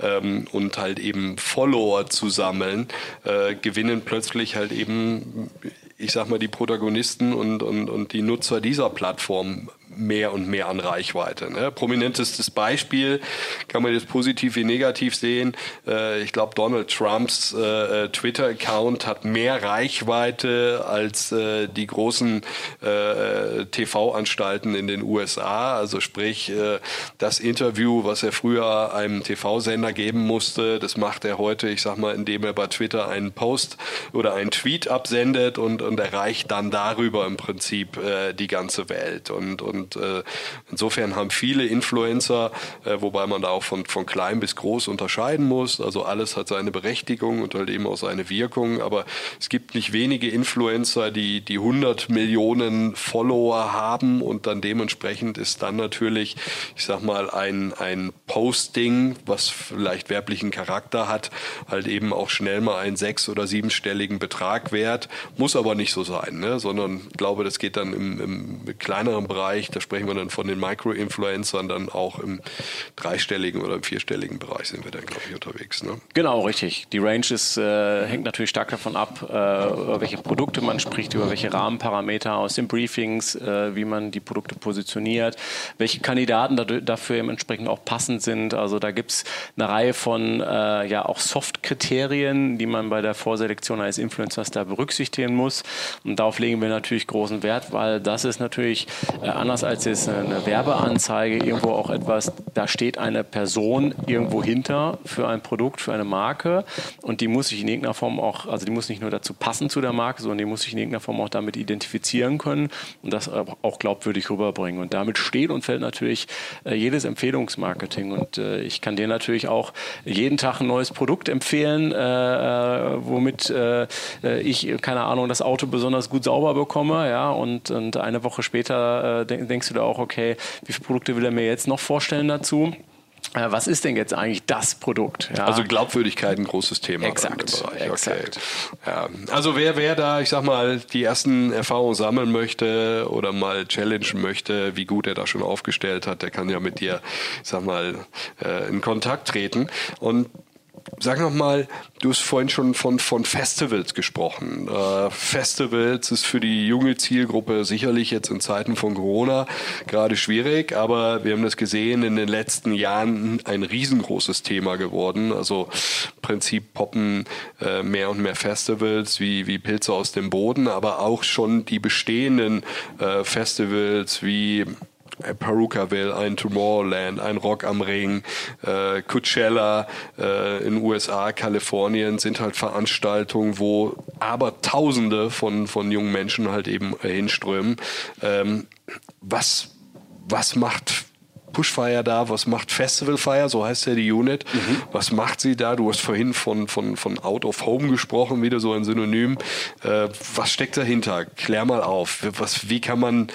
ähm, und halt eben Follower zu sammeln, äh, gewinnen plötzlich halt eben ich sag mal, die Protagonisten und, und, und die Nutzer dieser Plattform mehr und mehr an Reichweite. Ne? Prominentestes Beispiel kann man jetzt positiv wie negativ sehen. Äh, ich glaube, Donald Trumps äh, Twitter-Account hat mehr Reichweite als äh, die großen äh, TV-Anstalten in den USA. Also sprich, äh, das Interview, was er früher einem TV-Sender geben musste, das macht er heute, ich sag mal, indem er bei Twitter einen Post oder einen Tweet absendet und, und erreicht dann darüber im Prinzip äh, die ganze Welt. Und, und und äh, insofern haben viele Influencer, äh, wobei man da auch von, von klein bis groß unterscheiden muss. Also alles hat seine Berechtigung und halt eben auch seine Wirkung. Aber es gibt nicht wenige Influencer, die, die 100 Millionen Follower haben und dann dementsprechend ist dann natürlich, ich sag mal, ein, ein Posting, was vielleicht werblichen Charakter hat, halt eben auch schnell mal einen sechs- oder siebenstelligen Betrag wert. Muss aber nicht so sein, ne? sondern ich glaube, das geht dann im, im kleineren Bereich da sprechen wir dann von den Micro-Influencern, dann auch im dreistelligen oder im vierstelligen Bereich sind wir dann, glaube ich, unterwegs. Ne? Genau, richtig. Die Range ist, äh, hängt natürlich stark davon ab, äh, über welche Produkte man spricht, über welche Rahmenparameter aus den Briefings, äh, wie man die Produkte positioniert, welche Kandidaten dafür entsprechend auch passend sind. Also da gibt es eine Reihe von äh, ja auch Soft-Kriterien, die man bei der Vorselektion eines Influencers da berücksichtigen muss. Und darauf legen wir natürlich großen Wert, weil das ist natürlich äh, anders als jetzt eine Werbeanzeige irgendwo auch etwas, da steht eine Person irgendwo hinter für ein Produkt, für eine Marke und die muss sich in irgendeiner Form auch, also die muss nicht nur dazu passen zu der Marke, sondern die muss sich in irgendeiner Form auch damit identifizieren können und das auch glaubwürdig rüberbringen. Und damit steht und fällt natürlich äh, jedes Empfehlungsmarketing und äh, ich kann dir natürlich auch jeden Tag ein neues Produkt empfehlen, womit ich, keine Ahnung, das Auto besonders gut sauber bekomme, ja, und, und eine Woche später denkst du da auch, okay, wie viele Produkte will er mir jetzt noch vorstellen dazu? Äh, was ist denn jetzt eigentlich das Produkt? Ja. Also Glaubwürdigkeit ein großes Thema exakt. Okay. Ja. Also wer, wer da, ich sag mal, die ersten Erfahrungen sammeln möchte oder mal challengen möchte, wie gut er da schon aufgestellt hat, der kann ja mit dir, ich sag mal, äh, in Kontakt treten. Und Sag noch mal, du hast vorhin schon von, von Festivals gesprochen. Äh, Festivals ist für die junge Zielgruppe sicherlich jetzt in Zeiten von Corona gerade schwierig, aber wir haben das gesehen in den letzten Jahren ein riesengroßes Thema geworden. Also im Prinzip poppen äh, mehr und mehr Festivals wie, wie Pilze aus dem Boden, aber auch schon die bestehenden äh, Festivals wie Perukaville, ein Tomorrowland, ein Rock am Ring, äh, Coachella äh, in USA, Kalifornien sind halt Veranstaltungen, wo aber Tausende von, von jungen Menschen halt eben hinströmen. Ähm, was, was macht Pushfire da, was macht Festivalfire, so heißt ja die Unit. Mhm. Was macht sie da? Du hast vorhin von, von, von Out of Home gesprochen, wieder so ein Synonym. Äh, was steckt dahinter? Klär mal auf. Was, wie kann man,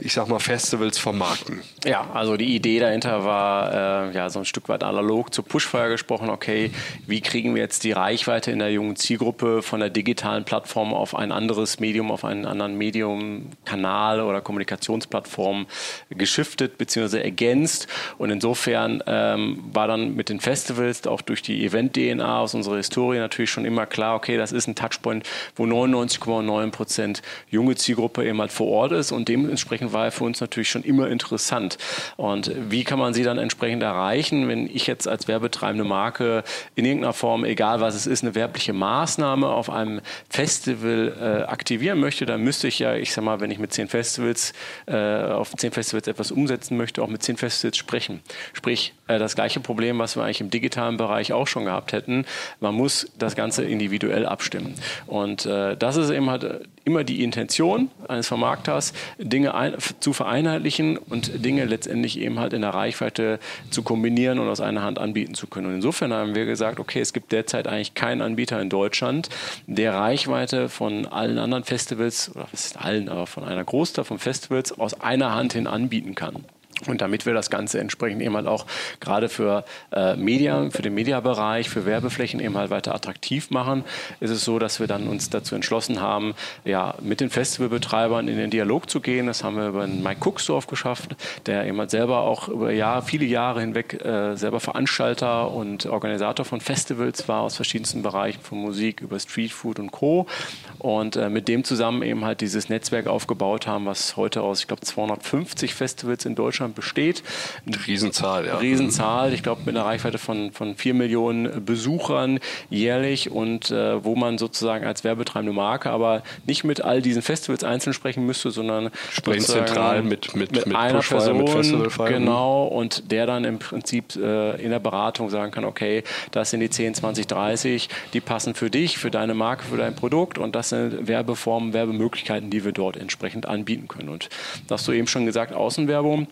ich sag mal, Festivals vermarkten? Ja, also die Idee dahinter war, äh, ja, so ein Stück weit analog zu Pushfire gesprochen. Okay, wie kriegen wir jetzt die Reichweite in der jungen Zielgruppe von der digitalen Plattform auf ein anderes Medium, auf einen anderen Medium, Kanal oder Kommunikationsplattform geschiftet bzw. ergänzt? Ergänzt. Und insofern ähm, war dann mit den Festivals auch durch die Event-DNA aus unserer Historie natürlich schon immer klar, okay, das ist ein Touchpoint, wo 99,9 Prozent junge Zielgruppe eben halt vor Ort ist und dementsprechend war er für uns natürlich schon immer interessant. Und wie kann man sie dann entsprechend erreichen, wenn ich jetzt als werbetreibende Marke in irgendeiner Form, egal was es ist, eine werbliche Maßnahme auf einem Festival äh, aktivieren möchte, dann müsste ich ja, ich sag mal, wenn ich mit zehn Festivals, äh, auf zehn Festivals etwas umsetzen möchte, auch mit zehn Festivals Festivals sprechen. Sprich, äh, das gleiche Problem, was wir eigentlich im digitalen Bereich auch schon gehabt hätten. Man muss das Ganze individuell abstimmen. Und äh, das ist eben halt immer die Intention eines Vermarkters, Dinge ein, zu vereinheitlichen und Dinge letztendlich eben halt in der Reichweite zu kombinieren und aus einer Hand anbieten zu können. Und insofern haben wir gesagt, okay, es gibt derzeit eigentlich keinen Anbieter in Deutschland, der Reichweite von allen anderen Festivals, oder was ist allen, aber von einer Großteil von Festivals aus einer Hand hin anbieten kann. Und damit wir das Ganze entsprechend eben halt auch gerade für äh, Media, für den Mediabereich, für Werbeflächen eben halt weiter attraktiv machen, ist es so, dass wir dann uns dazu entschlossen haben, ja, mit den Festivalbetreibern in den Dialog zu gehen. Das haben wir über den Mike Cooksdorf geschafft, der eben halt selber auch über Jahr, viele Jahre hinweg äh, selber Veranstalter und Organisator von Festivals war aus verschiedensten Bereichen, von Musik über Streetfood und Co. Und äh, mit dem zusammen eben halt dieses Netzwerk aufgebaut haben, was heute aus, ich glaube, 250 Festivals in Deutschland Deutschland besteht. Eine Riesenzahl, ja. Riesenzahl, ich glaube mit einer Reichweite von, von vier Millionen Besuchern jährlich und äh, wo man sozusagen als werbetreibende Marke aber nicht mit all diesen Festivals einzeln sprechen müsste, sondern sprechen zentral mit, mit, mit, mit einer Person, mit genau, und der dann im Prinzip äh, in der Beratung sagen kann, okay, das sind die 10, 20, 30, die passen für dich, für deine Marke, für dein Produkt und das sind Werbeformen, Werbemöglichkeiten, die wir dort entsprechend anbieten können. Und das hast du eben schon gesagt, Außenwerbung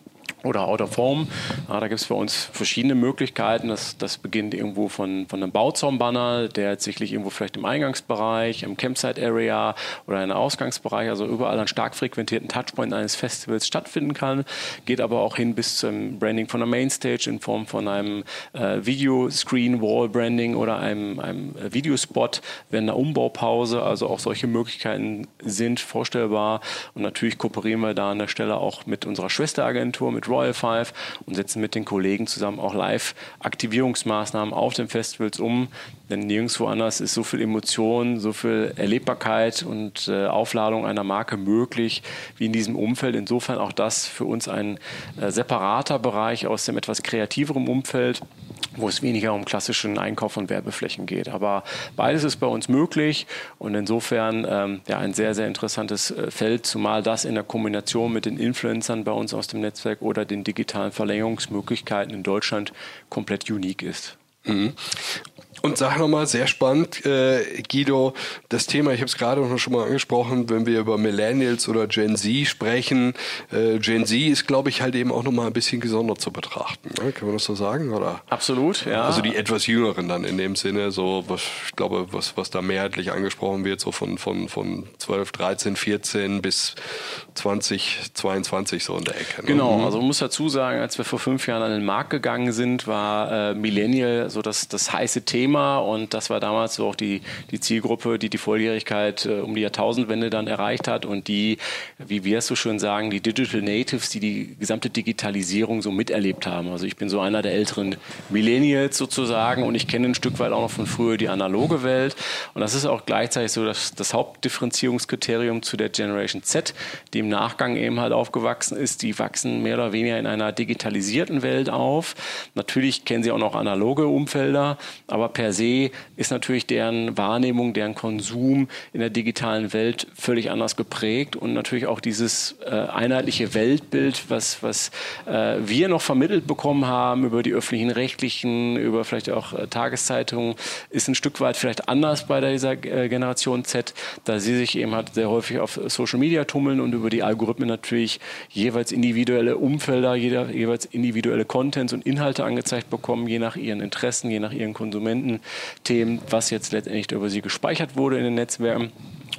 oder Out of Home. Ja, da gibt es bei uns verschiedene Möglichkeiten. Das, das beginnt irgendwo von, von einem Bauzaunbanner, der jetzt sicherlich irgendwo vielleicht im Eingangsbereich, im Campsite-Area oder im Ausgangsbereich, also überall an stark frequentierten Touchpoint eines Festivals stattfinden kann. Geht aber auch hin bis zum Branding von einer Mainstage in Form von einem äh, Video-Screen, Wall-Branding oder einem, einem Videospot während einer Umbaupause. Also auch solche Möglichkeiten sind vorstellbar. Und natürlich kooperieren wir da an der Stelle auch mit unserer Schwesteragentur, mit Royal Five und setzen mit den Kollegen zusammen auch Live-Aktivierungsmaßnahmen auf den Festivals um. Denn nirgendwo anders ist so viel Emotion, so viel Erlebbarkeit und äh, Aufladung einer Marke möglich wie in diesem Umfeld. Insofern auch das für uns ein äh, separater Bereich aus dem etwas kreativeren Umfeld wo es weniger um klassischen Einkauf von Werbeflächen geht. Aber beides ist bei uns möglich und insofern ähm, ja, ein sehr, sehr interessantes äh, Feld, zumal das in der Kombination mit den Influencern bei uns aus dem Netzwerk oder den digitalen Verlängerungsmöglichkeiten in Deutschland komplett unique ist. Mhm. Und sag nochmal, sehr spannend, äh, Guido, das Thema, ich habe es gerade schon mal angesprochen, wenn wir über Millennials oder Gen Z sprechen, äh, Gen Z ist, glaube ich, halt eben auch nochmal ein bisschen gesondert zu betrachten. Ne? Kann man das so sagen? Oder? Absolut, ja. Also die etwas Jüngeren dann in dem Sinne, so was, ich glaube, was, was da mehrheitlich angesprochen wird, so von, von, von 12, 13, 14 bis 20, 22 so in der Ecke. Ne? Genau, mhm. also man muss dazu sagen, als wir vor fünf Jahren an den Markt gegangen sind, war äh, Millennial so das, das heiße Thema Thema und das war damals so auch die, die Zielgruppe, die die Volljährigkeit äh, um die Jahrtausendwende dann erreicht hat und die, wie wir es so schön sagen, die Digital Natives, die die gesamte Digitalisierung so miterlebt haben. Also ich bin so einer der älteren Millennials sozusagen und ich kenne ein Stück weit auch noch von früher die analoge Welt und das ist auch gleichzeitig so das, das Hauptdifferenzierungskriterium zu der Generation Z, die im Nachgang eben halt aufgewachsen ist. Die wachsen mehr oder weniger in einer digitalisierten Welt auf. Natürlich kennen sie auch noch analoge Umfelder, aber per se ist natürlich deren Wahrnehmung, deren Konsum in der digitalen Welt völlig anders geprägt und natürlich auch dieses äh, einheitliche Weltbild, was, was äh, wir noch vermittelt bekommen haben über die öffentlichen Rechtlichen, über vielleicht auch äh, Tageszeitungen, ist ein Stück weit vielleicht anders bei dieser äh, Generation Z, da sie sich eben halt sehr häufig auf Social Media tummeln und über die Algorithmen natürlich jeweils individuelle Umfelder, jeder, jeweils individuelle Contents und Inhalte angezeigt bekommen, je nach ihren Interessen, je nach ihren Konsumenten Themen, was jetzt letztendlich über sie gespeichert wurde in den Netzwerken.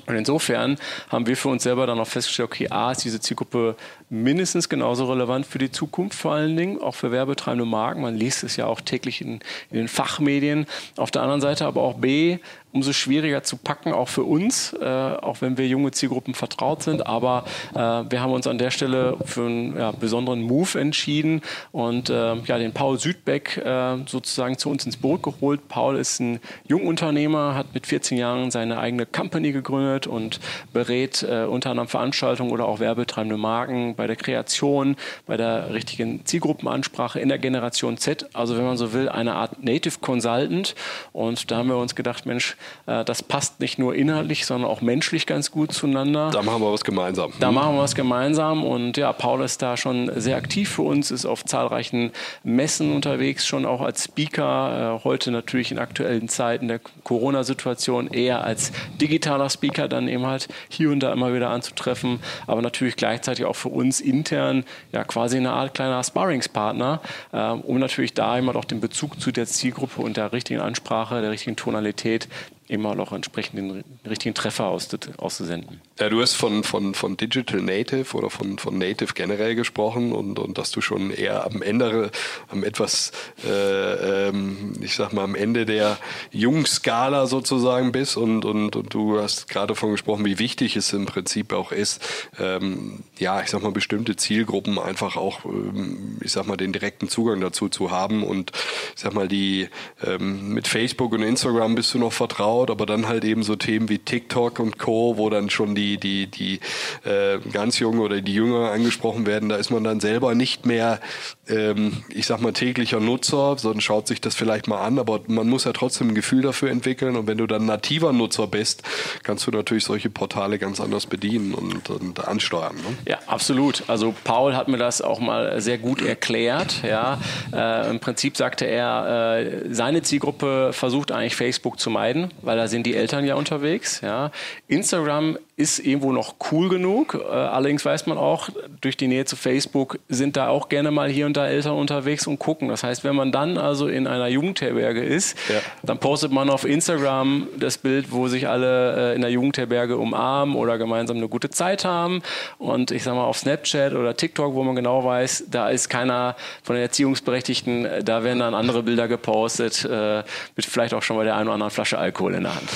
Und insofern haben wir für uns selber dann auch festgestellt, okay, A ist diese Zielgruppe mindestens genauso relevant für die Zukunft vor allen Dingen, auch für werbetreibende Marken. Man liest es ja auch täglich in, in den Fachmedien. Auf der anderen Seite aber auch B, umso schwieriger zu packen, auch für uns, äh, auch wenn wir junge Zielgruppen vertraut sind. Aber äh, wir haben uns an der Stelle für einen ja, besonderen Move entschieden und äh, ja, den Paul Südbeck äh, sozusagen zu uns ins Boot geholt. Paul ist ein Jungunternehmer, hat mit 14 Jahren seine eigene Company gegründet und berät äh, unter anderem Veranstaltungen oder auch werbetreibende Marken bei der Kreation, bei der richtigen Zielgruppenansprache in der Generation Z. Also wenn man so will, eine Art Native Consultant. Und da haben wir uns gedacht, Mensch, äh, das passt nicht nur inhaltlich, sondern auch menschlich ganz gut zueinander. Da machen wir was gemeinsam. Da machen wir was gemeinsam. Und ja, Paul ist da schon sehr aktiv für uns, ist auf zahlreichen Messen unterwegs, schon auch als Speaker. Äh, heute natürlich in aktuellen Zeiten der Corona-Situation eher als digitaler Speaker dann eben halt hier und da immer wieder anzutreffen. Aber natürlich gleichzeitig auch für uns uns intern ja quasi eine Art kleiner Sparringspartner, äh, um natürlich da immer auch den Bezug zu der Zielgruppe und der richtigen Ansprache, der richtigen Tonalität immer noch entsprechend den richtigen Treffer auszusenden. Ja, du hast von, von, von Digital Native oder von, von Native generell gesprochen und, und dass du schon eher am Ende, am etwas, äh, ähm, ich sag mal, am Ende der Jungskala sozusagen bist und, und, und du hast gerade davon gesprochen, wie wichtig es im Prinzip auch ist, ähm, ja, ich sag mal, bestimmte Zielgruppen einfach auch, ähm, ich sag mal, den direkten Zugang dazu zu haben und ich sag mal, die ähm, mit Facebook und Instagram bist du noch vertraut, aber dann halt eben so Themen wie TikTok und Co., wo dann schon die die, die, die äh, ganz Jungen oder die Jünger angesprochen werden, da ist man dann selber nicht mehr, ähm, ich sag mal, täglicher Nutzer, sondern schaut sich das vielleicht mal an, aber man muss ja trotzdem ein Gefühl dafür entwickeln und wenn du dann nativer Nutzer bist, kannst du natürlich solche Portale ganz anders bedienen und, und ansteuern. Ne? Ja, absolut. Also Paul hat mir das auch mal sehr gut erklärt. Ja, äh, Im Prinzip sagte er, äh, seine Zielgruppe versucht eigentlich Facebook zu meiden, weil da sind die Eltern ja unterwegs. Ja. Instagram ist irgendwo noch cool genug. Äh, allerdings weiß man auch, durch die Nähe zu Facebook sind da auch gerne mal hier und da Eltern unterwegs und gucken. Das heißt, wenn man dann also in einer Jugendherberge ist, ja. dann postet man auf Instagram das Bild, wo sich alle äh, in der Jugendherberge umarmen oder gemeinsam eine gute Zeit haben. Und ich sag mal, auf Snapchat oder TikTok, wo man genau weiß, da ist keiner von den Erziehungsberechtigten, da werden dann andere Bilder gepostet, äh, mit vielleicht auch schon mal der einen oder anderen Flasche Alkohol in der Hand.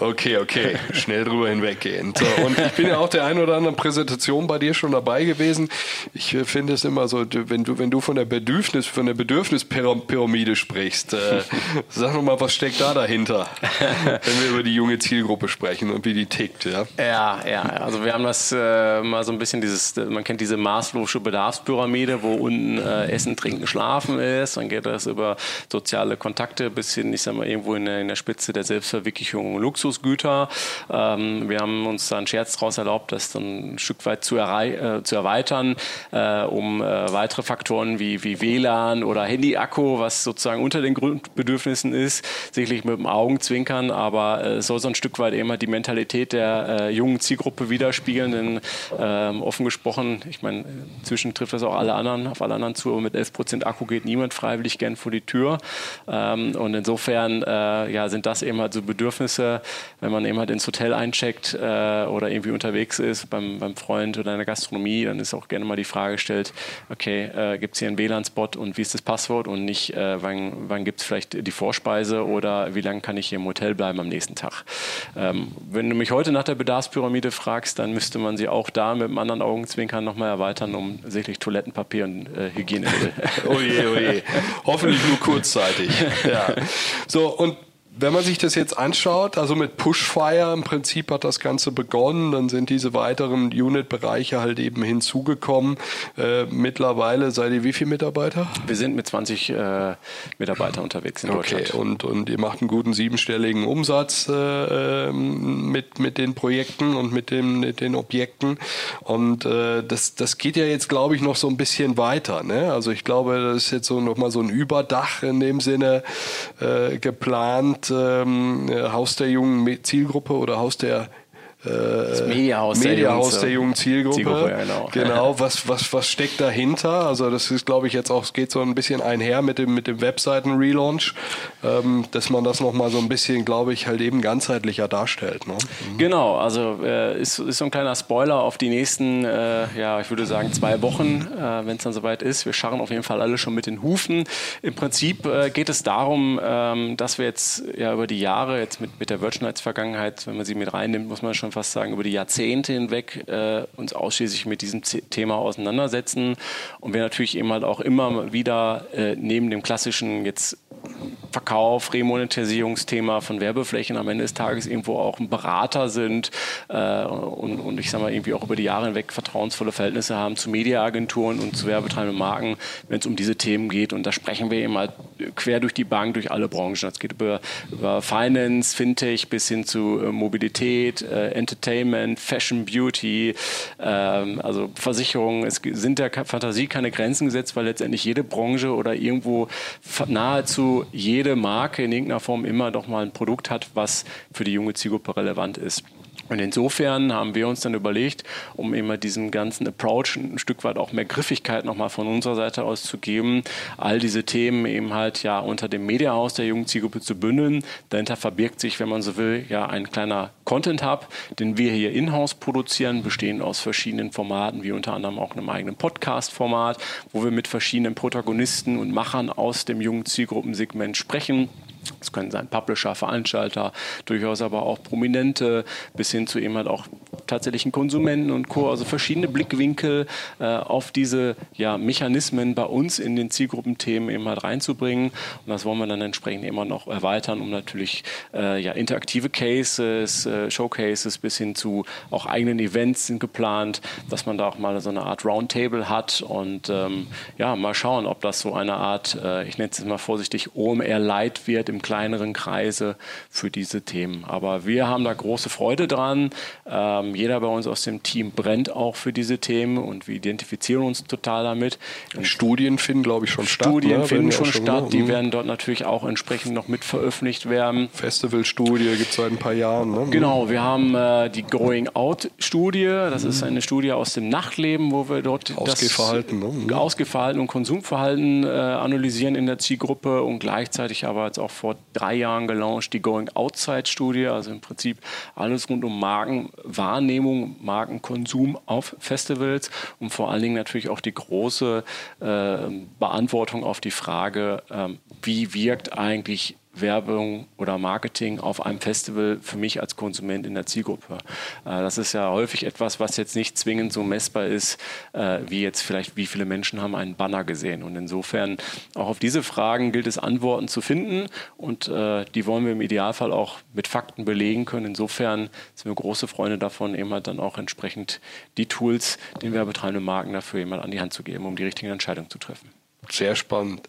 Okay, okay, schnell drüber hinweggehen. So, und ich bin ja auch der ein oder anderen Präsentation bei dir schon dabei gewesen. Ich äh, finde es immer so, wenn du, wenn du von der Bedürfnis, von der Bedürfnispyramide sprichst, äh, sag noch mal, was steckt da dahinter, wenn wir über die junge Zielgruppe sprechen und wie die tickt, ja? Ja, ja, also wir haben das äh, mal so ein bisschen dieses, man kennt diese maßlose Bedarfspyramide, wo unten äh, Essen, Trinken, Schlafen ist, dann geht das über soziale Kontakte bis hin, ich sag mal, irgendwo in der, in der Spitze der Selbstverwirklichung und Luxusgüter. Ähm, wir haben uns da einen Scherz daraus erlaubt, das dann ein Stück weit zu, äh, zu erweitern, äh, um äh, weitere Faktoren wie, wie WLAN oder Handy-Akku, was sozusagen unter den Grundbedürfnissen ist, sicherlich mit dem Augenzwinkern, aber es soll so ein Stück weit immer die Mentalität der äh, jungen Zielgruppe widerspiegeln, denn ähm, offen gesprochen, ich meine, inzwischen trifft das auch alle anderen, auf alle anderen zu, aber mit 11 Prozent Akku geht niemand freiwillig gern vor die Tür. Ähm, und insofern äh, ja, sind das eben halt so Bedürfnisse, wenn man eben halt ins Hotel eincheckt äh, oder irgendwie unterwegs ist beim, beim Freund oder in der Gastronomie, dann ist auch gerne mal die Frage gestellt, okay, äh, gibt es hier einen WLAN-Spot und wie ist das Passwort und nicht, äh, wann, wann gibt es vielleicht die Vorspeise oder wie lange kann ich hier im Hotel bleiben am nächsten Tag. Ähm, wenn du mich heute nach der Bedarfspyramide fragst, dann müsste man sie auch da mit einem anderen Augenzwinkern nochmal erweitern, um sicherlich Toilettenpapier und äh, Hygienemittel. oh je, oh je. Hoffentlich nur kurzzeitig. Ja. So, und wenn man sich das jetzt anschaut, also mit Pushfire im Prinzip hat das Ganze begonnen, dann sind diese weiteren Unit-Bereiche halt eben hinzugekommen. Äh, mittlerweile seid ihr wie viele Mitarbeiter? Wir sind mit 20 äh, Mitarbeitern unterwegs in okay. Deutschland. Und, und ihr macht einen guten siebenstelligen Umsatz äh, ähm, mit, mit den Projekten und mit, dem, mit den Objekten. Und äh, das, das geht ja jetzt, glaube ich, noch so ein bisschen weiter. Ne? Also ich glaube, das ist jetzt so nochmal so ein Überdach in dem Sinne äh, geplant ähm, Haus der jungen Zielgruppe oder Haus der das Mediahaus, Mediahaus der, der, jungen Zielgruppe. Zielgruppe genau. genau. Was, was, was steckt dahinter? Also das ist, glaube ich, jetzt auch, es geht so ein bisschen einher mit dem, mit dem Webseiten-Relaunch, ähm, dass man das nochmal so ein bisschen, glaube ich, halt eben ganzheitlicher darstellt. Ne? Mhm. Genau, also äh, ist, ist so ein kleiner Spoiler auf die nächsten, äh, ja, ich würde sagen zwei Wochen, äh, wenn es dann soweit ist. Wir scharren auf jeden Fall alle schon mit den Hufen. Im Prinzip äh, geht es darum, ähm, dass wir jetzt ja über die Jahre, jetzt mit, mit der Virtual-Vergangenheit, wenn man sie mit reinnimmt, muss man schon fast sagen, über die Jahrzehnte hinweg äh, uns ausschließlich mit diesem Thema auseinandersetzen und wir natürlich eben halt auch immer wieder äh, neben dem klassischen jetzt Verkauf, Remonetisierungsthema von Werbeflächen am Ende des Tages irgendwo auch ein Berater sind äh, und, und ich sage mal irgendwie auch über die Jahre hinweg vertrauensvolle Verhältnisse haben zu Mediaagenturen und zu werbetreibenden Marken, wenn es um diese Themen geht. Und da sprechen wir eben halt quer durch die Bank, durch alle Branchen. Das geht über, über Finance, Fintech bis hin zu äh, Mobilität, äh, Entertainment, Fashion, Beauty, ähm, also Versicherungen. Es sind der Fantasie keine Grenzen gesetzt, weil letztendlich jede Branche oder irgendwo nahezu jede Marke in irgendeiner Form immer doch mal ein Produkt hat, was für die junge Zielgruppe relevant ist. Und insofern haben wir uns dann überlegt, um immer diesen ganzen Approach ein Stück weit auch mehr Griffigkeit nochmal von unserer Seite aus zu geben, all diese Themen eben halt ja unter dem Mediahaus der jungen Zielgruppe zu bündeln. Dahinter verbirgt sich, wenn man so will, ja ein kleiner Content Hub, den wir hier in-house produzieren, bestehend aus verschiedenen Formaten, wie unter anderem auch einem eigenen Podcast-Format, wo wir mit verschiedenen Protagonisten und Machern aus dem jungen Zielgruppensegment sprechen es können sein Publisher, Veranstalter, durchaus aber auch Prominente, bis hin zu eben halt auch tatsächlichen Konsumenten und Co. Also verschiedene Blickwinkel äh, auf diese ja, Mechanismen bei uns in den Zielgruppenthemen eben halt reinzubringen. Und das wollen wir dann entsprechend immer noch erweitern, um natürlich äh, ja, interaktive Cases, äh, Showcases bis hin zu auch eigenen Events sind geplant, dass man da auch mal so eine Art Roundtable hat und ähm, ja, mal schauen, ob das so eine Art, äh, ich nenne es mal vorsichtig, OMR Light wird im kleineren Kreise für diese Themen. Aber wir haben da große Freude dran. Ähm, jeder bei uns aus dem Team brennt auch für diese Themen und wir identifizieren uns total damit. Studien finden, glaube ich, schon Studien statt. Studien ne? finden schon, schon statt, die mhm. werden dort natürlich auch entsprechend noch mit veröffentlicht werden. Festivalstudie gibt es seit ein paar Jahren. Ne? Genau, wir haben äh, die Going Out-Studie. Das mhm. ist eine Studie aus dem Nachtleben, wo wir dort Ausgehverhalten, das ne? Ausgehverhalten und Konsumverhalten äh, analysieren in der Zielgruppe und gleichzeitig aber jetzt auch vor drei Jahren gelauncht die Going Outside-Studie, also im Prinzip alles rund um Markenwahrnehmung, Markenkonsum auf Festivals und vor allen Dingen natürlich auch die große äh, Beantwortung auf die Frage, äh, wie wirkt eigentlich Werbung oder Marketing auf einem Festival für mich als Konsument in der Zielgruppe. Äh, das ist ja häufig etwas, was jetzt nicht zwingend so messbar ist, äh, wie jetzt vielleicht, wie viele Menschen haben einen Banner gesehen. Und insofern auch auf diese Fragen gilt es Antworten zu finden und äh, die wollen wir im Idealfall auch mit Fakten belegen können. Insofern sind wir große Freunde davon, eben halt dann auch entsprechend die Tools den werbetreibenden Marken dafür jemand an die Hand zu geben, um die richtigen Entscheidungen zu treffen. Sehr spannend.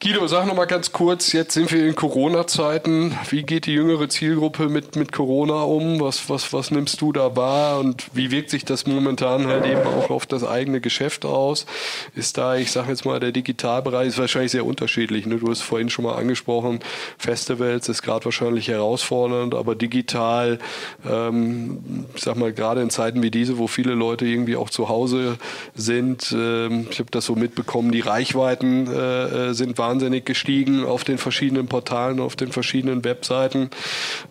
Guido, sag noch mal ganz kurz, jetzt sind wir in Corona-Zeiten. Wie geht die jüngere Zielgruppe mit, mit Corona um? Was, was, was nimmst du da wahr und wie wirkt sich das momentan halt eben auch auf das eigene Geschäft aus? Ist da, ich sage jetzt mal, der Digitalbereich ist wahrscheinlich sehr unterschiedlich. Ne? Du hast vorhin schon mal angesprochen, Festivals ist gerade wahrscheinlich herausfordernd, aber digital, ähm, ich sag mal, gerade in Zeiten wie diese, wo viele Leute irgendwie auch zu Hause sind, ähm, ich habe das so mitbekommen, die Reichweiten äh, äh sind wahnsinnig gestiegen auf den verschiedenen Portalen, auf den verschiedenen Webseiten.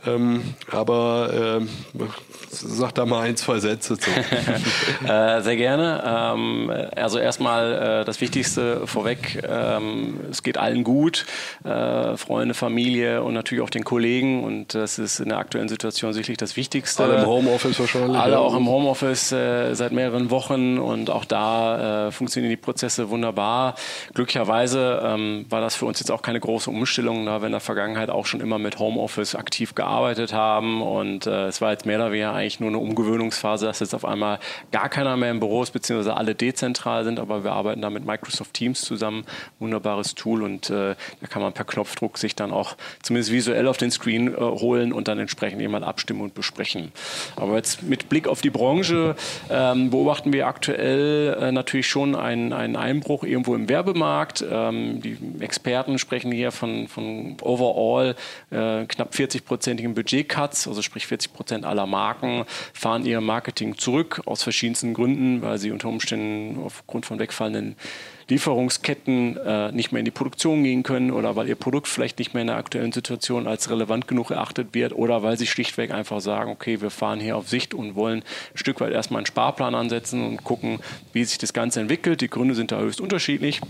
Ähm, aber äh, sag da mal ein, zwei Sätze zu. äh, sehr gerne. Ähm, also erstmal äh, das Wichtigste vorweg. Ähm, es geht allen gut. Äh, Freunde, Familie und natürlich auch den Kollegen. Und das ist in der aktuellen Situation sicherlich das Wichtigste. Alle im Homeoffice wahrscheinlich. Alle ja. auch im Homeoffice äh, seit mehreren Wochen. Und auch da äh, funktionieren die Prozesse wunderbar. Glücklicherweise war das für uns jetzt auch keine große Umstellung, da wir in der Vergangenheit auch schon immer mit Homeoffice aktiv gearbeitet haben. Und äh, es war jetzt mehr oder weniger eigentlich nur eine Umgewöhnungsphase, dass jetzt auf einmal gar keiner mehr im Büro ist, beziehungsweise alle dezentral sind, aber wir arbeiten da mit Microsoft Teams zusammen. Wunderbares Tool und äh, da kann man per Knopfdruck sich dann auch zumindest visuell auf den Screen äh, holen und dann entsprechend jemand abstimmen und besprechen. Aber jetzt mit Blick auf die Branche ähm, beobachten wir aktuell äh, natürlich schon einen, einen Einbruch irgendwo im Werbemarkt. Ähm, die Experten sprechen hier von, von overall äh, knapp 40-prozentigen Budgetcuts, also sprich 40 Prozent aller Marken fahren ihr Marketing zurück aus verschiedensten Gründen, weil sie unter Umständen aufgrund von wegfallenden Lieferungsketten äh, nicht mehr in die Produktion gehen können oder weil ihr Produkt vielleicht nicht mehr in der aktuellen Situation als relevant genug erachtet wird oder weil sie schlichtweg einfach sagen, okay, wir fahren hier auf Sicht und wollen ein Stück weit erstmal einen Sparplan ansetzen und gucken, wie sich das Ganze entwickelt. Die Gründe sind da höchst unterschiedlich.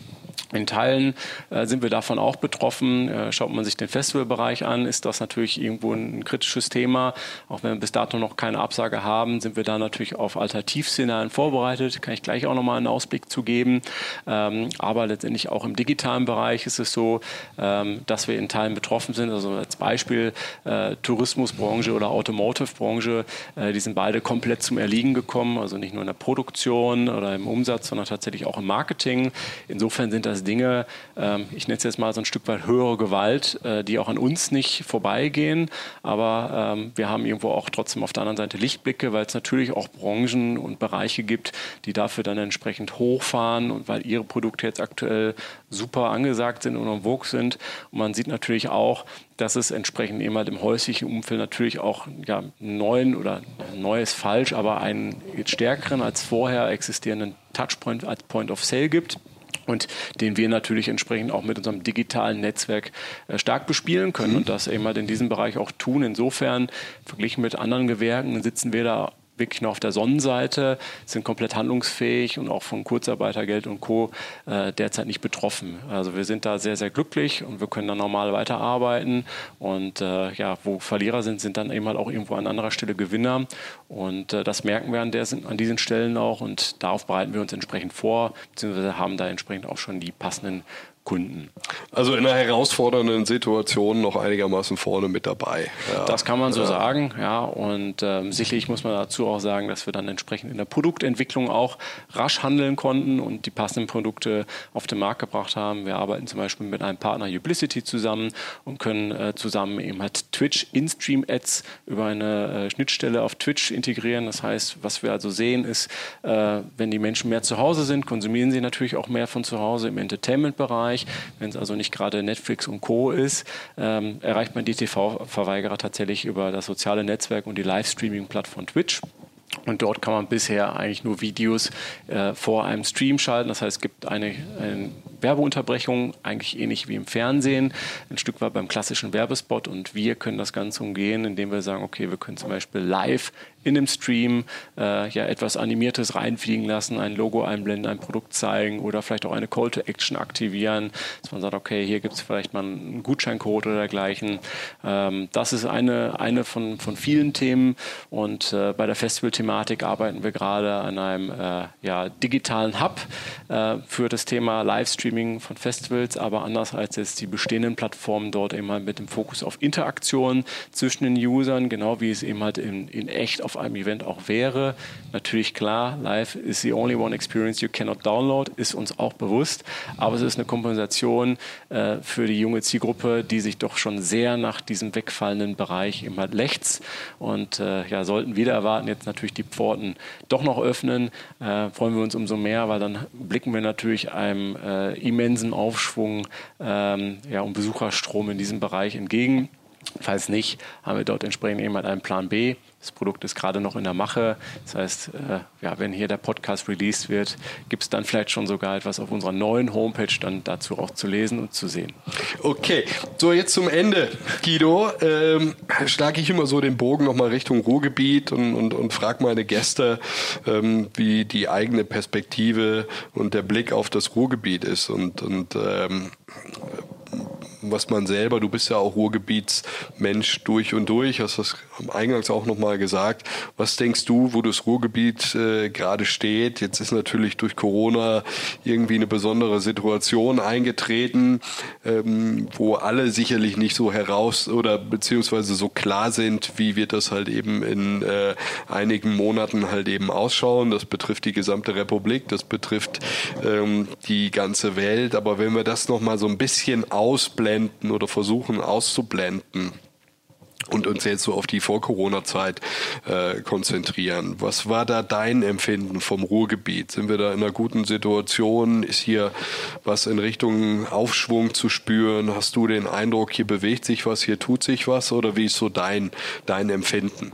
In Teilen äh, sind wir davon auch betroffen. Äh, schaut man sich den Festivalbereich an, ist das natürlich irgendwo ein kritisches Thema. Auch wenn wir bis dato noch keine Absage haben, sind wir da natürlich auf Alternativszenarien vorbereitet. Kann ich gleich auch nochmal einen Ausblick zu geben. Ähm, aber letztendlich auch im digitalen Bereich ist es so, ähm, dass wir in Teilen betroffen sind. Also als Beispiel äh, Tourismusbranche oder Automotive-Branche, äh, die sind beide komplett zum Erliegen gekommen. Also nicht nur in der Produktion oder im Umsatz, sondern tatsächlich auch im Marketing. Insofern sind das Dinge, ähm, ich nenne es jetzt mal so ein Stück weit höhere Gewalt, äh, die auch an uns nicht vorbeigehen. Aber ähm, wir haben irgendwo auch trotzdem auf der anderen Seite Lichtblicke, weil es natürlich auch Branchen und Bereiche gibt, die dafür dann entsprechend hochfahren und weil ihre Produkte jetzt aktuell super angesagt sind und en vogue sind. Und man sieht natürlich auch, dass es entsprechend eben halt im häuslichen Umfeld natürlich auch ja, neuen oder neues falsch, aber einen stärkeren als vorher existierenden Touchpoint als Point of Sale gibt und den wir natürlich entsprechend auch mit unserem digitalen Netzwerk äh, stark bespielen können mhm. und das eben halt in diesem Bereich auch tun. Insofern, verglichen mit anderen Gewerken, sitzen wir da wirklich nur auf der Sonnenseite, sind komplett handlungsfähig und auch von Kurzarbeitergeld und Co. Äh, derzeit nicht betroffen. Also wir sind da sehr, sehr glücklich und wir können dann normal weiterarbeiten. Und äh, ja, wo Verlierer sind, sind dann eben halt auch irgendwo an anderer Stelle Gewinner. Und äh, das merken wir an, der, an diesen Stellen auch und darauf bereiten wir uns entsprechend vor, beziehungsweise haben da entsprechend auch schon die passenden Kunden. Also in einer herausfordernden Situation noch einigermaßen vorne mit dabei. Ja. Das kann man so ja. sagen, ja. Und ähm, sicherlich muss man dazu auch sagen, dass wir dann entsprechend in der Produktentwicklung auch rasch handeln konnten und die passenden Produkte auf den Markt gebracht haben. Wir arbeiten zum Beispiel mit einem Partner Ublicity zusammen und können äh, zusammen eben halt Twitch In-Stream-Ads über eine äh, Schnittstelle auf Twitch integrieren. Das heißt, was wir also sehen ist, äh, wenn die Menschen mehr zu Hause sind, konsumieren sie natürlich auch mehr von zu Hause im Entertainment-Bereich. Wenn es also nicht gerade Netflix und Co. ist, ähm, erreicht man die TV-Verweigerer tatsächlich über das soziale Netzwerk und die Livestreaming-Plattform Twitch. Und dort kann man bisher eigentlich nur Videos äh, vor einem Stream schalten. Das heißt, es gibt eine, eine Werbeunterbrechung, eigentlich ähnlich wie im Fernsehen, ein Stück weit beim klassischen Werbespot. Und wir können das Ganze umgehen, indem wir sagen, okay, wir können zum Beispiel live in dem Stream äh, ja etwas Animiertes reinfliegen lassen, ein Logo einblenden, ein Produkt zeigen oder vielleicht auch eine Call to Action aktivieren, dass man sagt, okay, hier gibt es vielleicht mal einen Gutscheincode oder dergleichen. Ähm, das ist eine, eine von, von vielen Themen und äh, bei der Festival-Thematik arbeiten wir gerade an einem äh, ja, digitalen Hub äh, für das Thema Livestream Streaming von Festivals, aber anders als jetzt die bestehenden Plattformen dort eben halt mit dem Fokus auf Interaktion zwischen den Usern, genau wie es eben halt in, in echt auf einem Event auch wäre. Natürlich klar, live is the only one experience you cannot download, ist uns auch bewusst, aber es ist eine Kompensation äh, für die junge Zielgruppe, die sich doch schon sehr nach diesem wegfallenden Bereich eben halt lechzt und äh, ja, sollten wieder erwarten, jetzt natürlich die Pforten doch noch öffnen, äh, freuen wir uns umso mehr, weil dann blicken wir natürlich einem äh, immensen Aufschwung ähm, ja, und Besucherstrom in diesem Bereich entgegen. Falls nicht, haben wir dort entsprechend eben halt einen Plan B. Das Produkt ist gerade noch in der Mache. Das heißt, äh, ja, wenn hier der Podcast released wird, gibt es dann vielleicht schon sogar etwas auf unserer neuen Homepage dann dazu auch zu lesen und zu sehen. Okay, so jetzt zum Ende, Guido. Ähm, schlage ich immer so den Bogen nochmal Richtung Ruhrgebiet und, und, und frage meine Gäste, ähm, wie die eigene Perspektive und der Blick auf das Ruhrgebiet ist. Und, und ähm, was man selber, du bist ja auch Ruhrgebietsmensch durch und durch, hast das eingangs auch nochmal gesagt. Was denkst du, wo das Ruhrgebiet äh, gerade steht? Jetzt ist natürlich durch Corona irgendwie eine besondere Situation eingetreten, ähm, wo alle sicherlich nicht so heraus oder beziehungsweise so klar sind, wie wird das halt eben in äh, einigen Monaten halt eben ausschauen. Das betrifft die gesamte Republik, das betrifft ähm, die ganze Welt. Aber wenn wir das nochmal so ein bisschen ausblenden, ausblenden oder versuchen auszublenden und uns jetzt so auf die Vor-Corona-Zeit äh, konzentrieren. Was war da dein Empfinden vom Ruhrgebiet? Sind wir da in einer guten Situation? Ist hier was in Richtung Aufschwung zu spüren? Hast du den Eindruck, hier bewegt sich was, hier tut sich was? Oder wie ist so dein, dein Empfinden?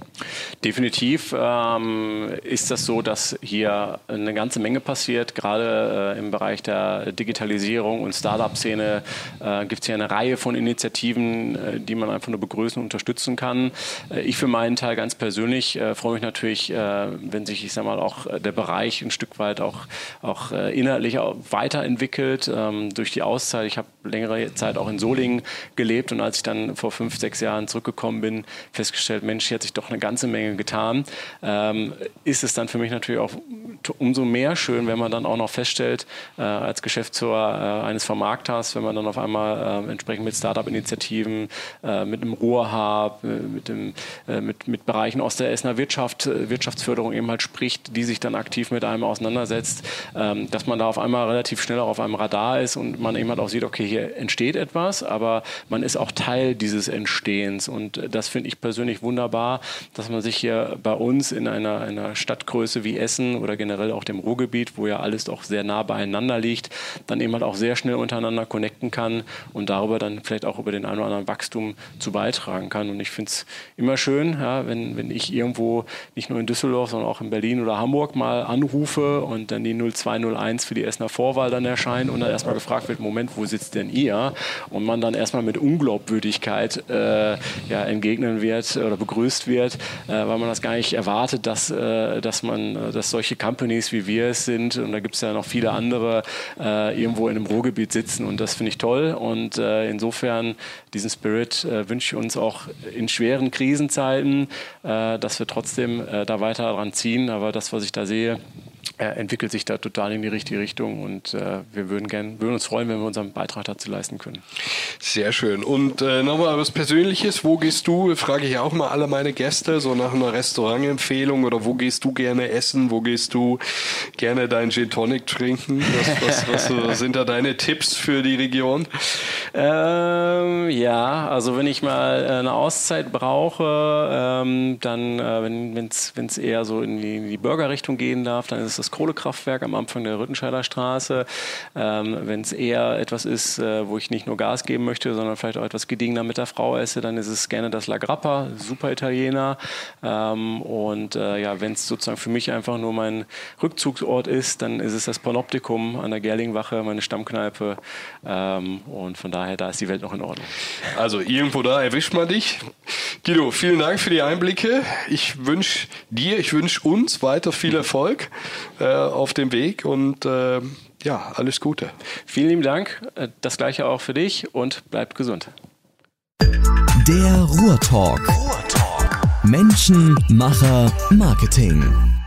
Definitiv ähm, ist das so, dass hier eine ganze Menge passiert. Gerade äh, im Bereich der Digitalisierung und Startup-Szene äh, gibt es hier eine Reihe von Initiativen, äh, die man einfach nur begrüßen und unterstützen unterstützen kann. Äh, ich für meinen Teil ganz persönlich äh, freue mich natürlich, äh, wenn sich, ich sag mal, auch der Bereich ein Stück weit auch, auch inhaltlich weiterentwickelt ähm, durch die Auszeit. Ich habe längere Zeit auch in Solingen gelebt und als ich dann vor fünf, sechs Jahren zurückgekommen bin, festgestellt, Mensch, hier hat sich doch eine ganze Menge getan, ähm, ist es dann für mich natürlich auch umso mehr schön, wenn man dann auch noch feststellt, als Geschäftsführer eines Vermarkters, wenn man dann auf einmal äh, entsprechend mit Startup-Initiativen, mit einem Ruhrhub, äh, mit, dem, äh, mit, mit Bereichen aus der Essener Wirtschaft, Wirtschaftsförderung eben halt spricht, die sich dann aktiv mit einem auseinandersetzt, ähm, dass man da auf einmal relativ schnell auch auf einem Radar ist und man eben halt auch sieht, okay, hier entsteht etwas, aber man ist auch Teil dieses Entstehens und das finde ich persönlich wunderbar, dass man sich hier bei uns in einer, einer Stadtgröße wie Essen oder generell generell auch dem Ruhrgebiet, wo ja alles auch sehr nah beieinander liegt, dann eben halt auch sehr schnell untereinander connecten kann und darüber dann vielleicht auch über den einen oder anderen Wachstum zu beitragen kann. Und ich finde es immer schön, ja, wenn, wenn ich irgendwo nicht nur in Düsseldorf, sondern auch in Berlin oder Hamburg mal anrufe und dann die 0201 für die Essener Vorwahl dann erscheint und dann erstmal gefragt wird, Moment, wo sitzt denn ihr? Und man dann erstmal mit Unglaubwürdigkeit äh, ja, entgegnen wird oder begrüßt wird, äh, weil man das gar nicht erwartet, dass, äh, dass man, äh, dass solche Companies, wie wir es sind, und da gibt es ja noch viele andere, äh, irgendwo in einem Ruhrgebiet sitzen und das finde ich toll. Und äh, insofern diesen Spirit wünsche ich uns auch in schweren Krisenzeiten, äh, dass wir trotzdem äh, da weiter dran ziehen. Aber das, was ich da sehe, entwickelt sich da total in die richtige Richtung und äh, wir würden, gern, würden uns freuen, wenn wir unseren Beitrag dazu leisten können. Sehr schön. Und äh, nochmal was Persönliches. Wo gehst du, frage ich auch mal alle meine Gäste, so nach einer Restaurantempfehlung oder wo gehst du gerne essen? Wo gehst du gerne deinen Gin Tonic trinken? Was, was, was sind da deine Tipps für die Region? Ähm, ja, also wenn ich mal eine Auszeit brauche, ähm, dann, äh, wenn es eher so in die, in die Burgerrichtung gehen darf, dann ist das das Kohlekraftwerk am Anfang der Rüttenscheider Straße. Ähm, Wenn es eher etwas ist, äh, wo ich nicht nur Gas geben möchte, sondern vielleicht auch etwas gediegener mit der Frau esse, dann ist es gerne das La Grappa, super Italiener. Ähm, und äh, ja, wenn es sozusagen für mich einfach nur mein Rückzugsort ist, dann ist es das Panoptikum an der Gerlingwache, meine Stammkneipe. Ähm, und von daher, da ist die Welt noch in Ordnung. Also irgendwo da erwischt man dich. Guido, vielen Dank für die Einblicke. Ich wünsche dir, ich wünsche uns weiter viel Erfolg äh, auf dem Weg und äh, ja, alles Gute. Vielen lieben Dank. Äh, das gleiche auch für dich und bleibt gesund. Der Ruhrtalk. Ruhrtalk. Menschen, Macher, Marketing.